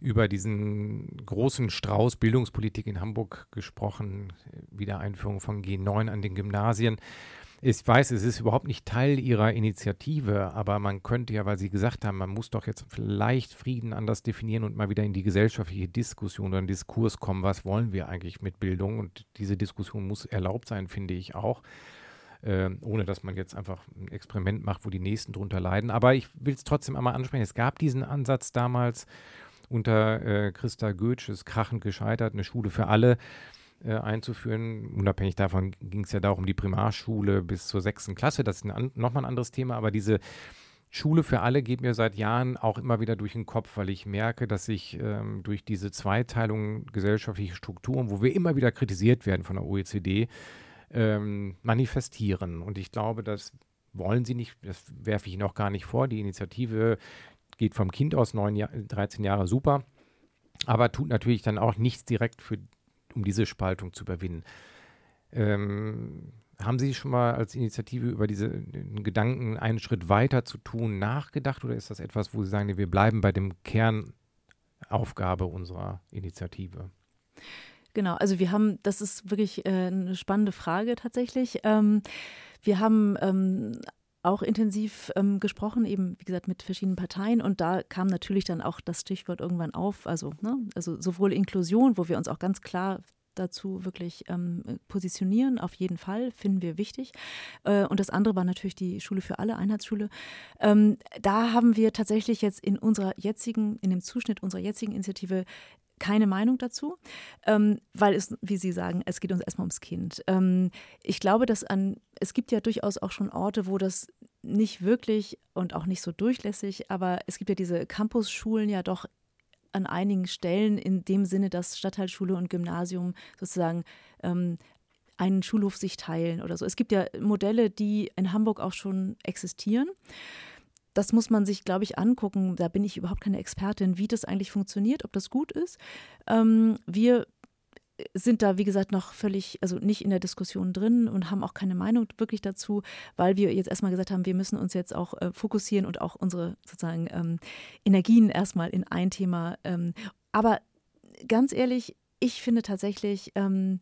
über diesen großen Strauß Bildungspolitik in Hamburg gesprochen, Wiedereinführung von G9 an den Gymnasien. Ich weiß, es ist überhaupt nicht Teil Ihrer Initiative, aber man könnte ja, weil Sie gesagt haben, man muss doch jetzt vielleicht Frieden anders definieren und mal wieder in die gesellschaftliche Diskussion oder einen Diskurs kommen. Was wollen wir eigentlich mit Bildung? Und diese Diskussion muss erlaubt sein, finde ich auch. Äh, ohne dass man jetzt einfach ein Experiment macht, wo die Nächsten drunter leiden. Aber ich will es trotzdem einmal ansprechen. Es gab diesen Ansatz damals unter äh, Christa Goetsch, ist krachend gescheitert, eine Schule für alle äh, einzuführen. Unabhängig davon ging es ja da auch um die Primarschule bis zur sechsten Klasse. Das ist ein, nochmal ein anderes Thema, aber diese Schule für alle geht mir seit Jahren auch immer wieder durch den Kopf, weil ich merke, dass sich ähm, durch diese Zweiteilung gesellschaftliche Strukturen, wo wir immer wieder kritisiert werden von der OECD, ähm, manifestieren. Und ich glaube, das wollen sie nicht, das werfe ich Ihnen auch gar nicht vor. Die Initiative geht vom Kind aus, 9 Jahr, 13 Jahre super, aber tut natürlich dann auch nichts direkt für um diese Spaltung zu überwinden. Ähm, haben Sie schon mal als Initiative über diese Gedanken, einen Schritt weiter zu tun, nachgedacht oder ist das etwas, wo Sie sagen, wir bleiben bei dem Kernaufgabe unserer Initiative? Genau, also wir haben, das ist wirklich äh, eine spannende Frage tatsächlich. Ähm, wir haben ähm, auch intensiv ähm, gesprochen, eben wie gesagt mit verschiedenen Parteien und da kam natürlich dann auch das Stichwort irgendwann auf, also, ne, also sowohl Inklusion, wo wir uns auch ganz klar dazu wirklich ähm, positionieren, auf jeden Fall, finden wir wichtig. Äh, und das andere war natürlich die Schule für alle, Einheitsschule. Ähm, da haben wir tatsächlich jetzt in unserer jetzigen, in dem Zuschnitt unserer jetzigen Initiative keine Meinung dazu, ähm, weil es, wie Sie sagen, es geht uns erstmal ums Kind. Ähm, ich glaube, dass an, es gibt ja durchaus auch schon Orte, wo das nicht wirklich und auch nicht so durchlässig, aber es gibt ja diese Campusschulen ja doch an einigen Stellen in dem Sinne, dass Stadtteilschule und Gymnasium sozusagen ähm, einen Schulhof sich teilen oder so. Es gibt ja Modelle, die in Hamburg auch schon existieren das muss man sich, glaube ich, angucken. Da bin ich überhaupt keine Expertin, wie das eigentlich funktioniert, ob das gut ist. Ähm, wir sind da, wie gesagt, noch völlig, also nicht in der Diskussion drin und haben auch keine Meinung wirklich dazu, weil wir jetzt erstmal gesagt haben, wir müssen uns jetzt auch äh, fokussieren und auch unsere sozusagen ähm, Energien erstmal in ein Thema. Ähm, aber ganz ehrlich, ich finde tatsächlich, ähm,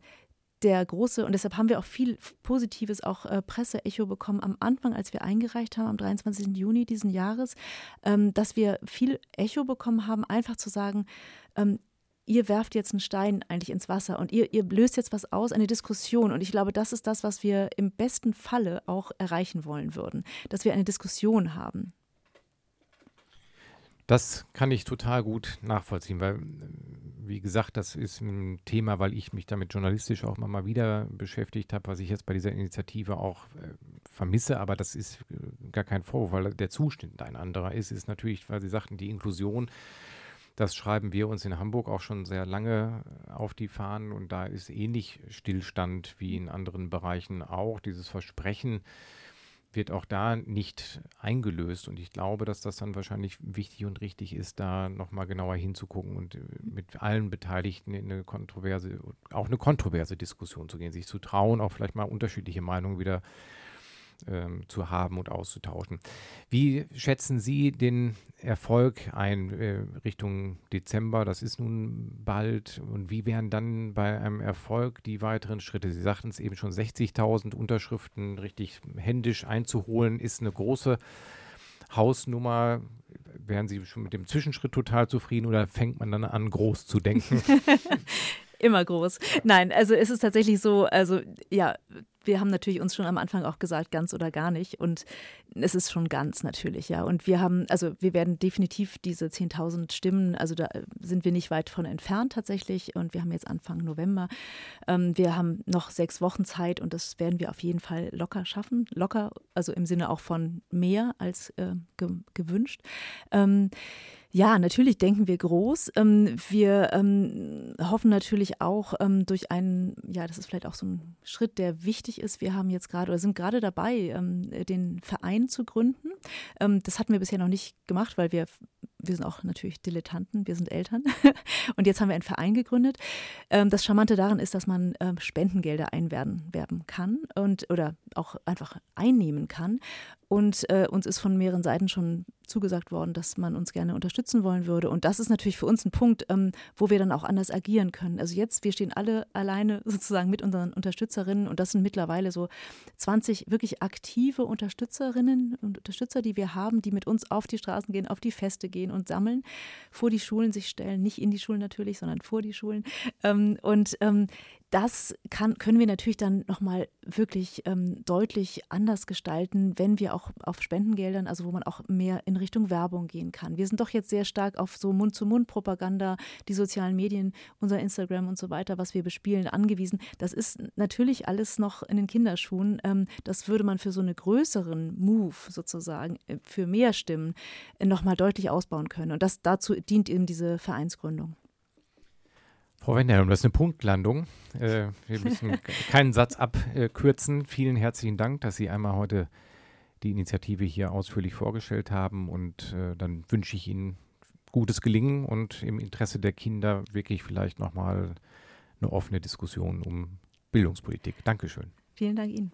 der große, und deshalb haben wir auch viel positives, auch äh, Presseecho bekommen am Anfang, als wir eingereicht haben, am 23. Juni diesen Jahres, ähm, dass wir viel Echo bekommen haben, einfach zu sagen, ähm, ihr werft jetzt einen Stein eigentlich ins Wasser und ihr, ihr löst jetzt was aus, eine Diskussion. Und ich glaube, das ist das, was wir im besten Falle auch erreichen wollen würden, dass wir eine Diskussion haben. Das kann ich total gut nachvollziehen, weil wie gesagt, das ist ein Thema, weil ich mich damit journalistisch auch mal wieder beschäftigt habe, was ich jetzt bei dieser Initiative auch äh, vermisse, aber das ist äh, gar kein Vorwurf, weil der Zustand ein anderer ist, ist natürlich, weil Sie sagten, die Inklusion, das schreiben wir uns in Hamburg auch schon sehr lange auf die Fahnen. Und da ist ähnlich Stillstand wie in anderen Bereichen auch. Dieses Versprechen, wird auch da nicht eingelöst. Und ich glaube, dass das dann wahrscheinlich wichtig und richtig ist, da nochmal genauer hinzugucken und äh, mit allen Beteiligten in eine kontroverse, auch eine kontroverse Diskussion zu gehen, sich zu trauen, auch vielleicht mal unterschiedliche Meinungen wieder ähm, zu haben und auszutauschen. Wie schätzen Sie den Erfolg ein äh, Richtung Dezember? Das ist nun bald. Und wie wären dann bei einem Erfolg die weiteren Schritte? Sie sagten es eben schon, 60.000 Unterschriften richtig händisch einzuholen, ist eine große Hausnummer. Wären Sie schon mit dem Zwischenschritt total zufrieden oder fängt man dann an, groß zu denken? Immer groß. Nein, also es ist tatsächlich so, also ja, wir haben natürlich uns schon am Anfang auch gesagt, ganz oder gar nicht. Und es ist schon ganz natürlich, ja. Und wir haben, also wir werden definitiv diese 10.000 Stimmen, also da sind wir nicht weit von entfernt tatsächlich. Und wir haben jetzt Anfang November. Ähm, wir haben noch sechs Wochen Zeit und das werden wir auf jeden Fall locker schaffen. Locker, also im Sinne auch von mehr als äh, ge gewünscht. Ähm, ja, natürlich denken wir groß. Ähm, wir ähm, hoffen natürlich auch ähm, durch einen, ja, das ist vielleicht auch so ein Schritt, der wichtig ist. Wir haben jetzt gerade oder sind gerade dabei, den Verein zu gründen. das hatten wir bisher noch nicht gemacht, weil wir wir sind auch natürlich Dilettanten, wir sind Eltern. und jetzt haben wir einen Verein gegründet. Ähm, das Charmante daran ist, dass man ähm, Spendengelder einwerben kann und oder auch einfach einnehmen kann. Und äh, uns ist von mehreren Seiten schon zugesagt worden, dass man uns gerne unterstützen wollen würde. Und das ist natürlich für uns ein Punkt, ähm, wo wir dann auch anders agieren können. Also jetzt, wir stehen alle alleine sozusagen mit unseren Unterstützerinnen und das sind mittlerweile so 20 wirklich aktive Unterstützerinnen und Unterstützer, die wir haben, die mit uns auf die Straßen gehen, auf die Feste gehen und sammeln, vor die Schulen sich stellen, nicht in die Schulen natürlich, sondern vor die Schulen. Ähm, und ähm, das kann, können wir natürlich dann nochmal wirklich ähm, deutlich anders gestalten, wenn wir auch auf Spendengeldern, also wo man auch mehr in Richtung Werbung gehen kann. Wir sind doch jetzt sehr stark auf so Mund-zu-Mund-Propaganda, die sozialen Medien, unser Instagram und so weiter, was wir bespielen, angewiesen. Das ist natürlich alles noch in den Kinderschuhen. Ähm, das würde man für so einen größeren Move sozusagen, äh, für mehr Stimmen, äh, nochmal deutlich ausbauen können. Und das dazu dient eben diese Vereinsgründung. Frau Wendelm, das ist eine Punktlandung. Äh, wir müssen keinen Satz abkürzen. Vielen herzlichen Dank, dass Sie einmal heute die Initiative hier ausführlich vorgestellt haben. Und äh, dann wünsche ich Ihnen gutes Gelingen und im Interesse der Kinder wirklich vielleicht nochmal eine offene Diskussion um Bildungspolitik. Dankeschön. Vielen Dank Ihnen.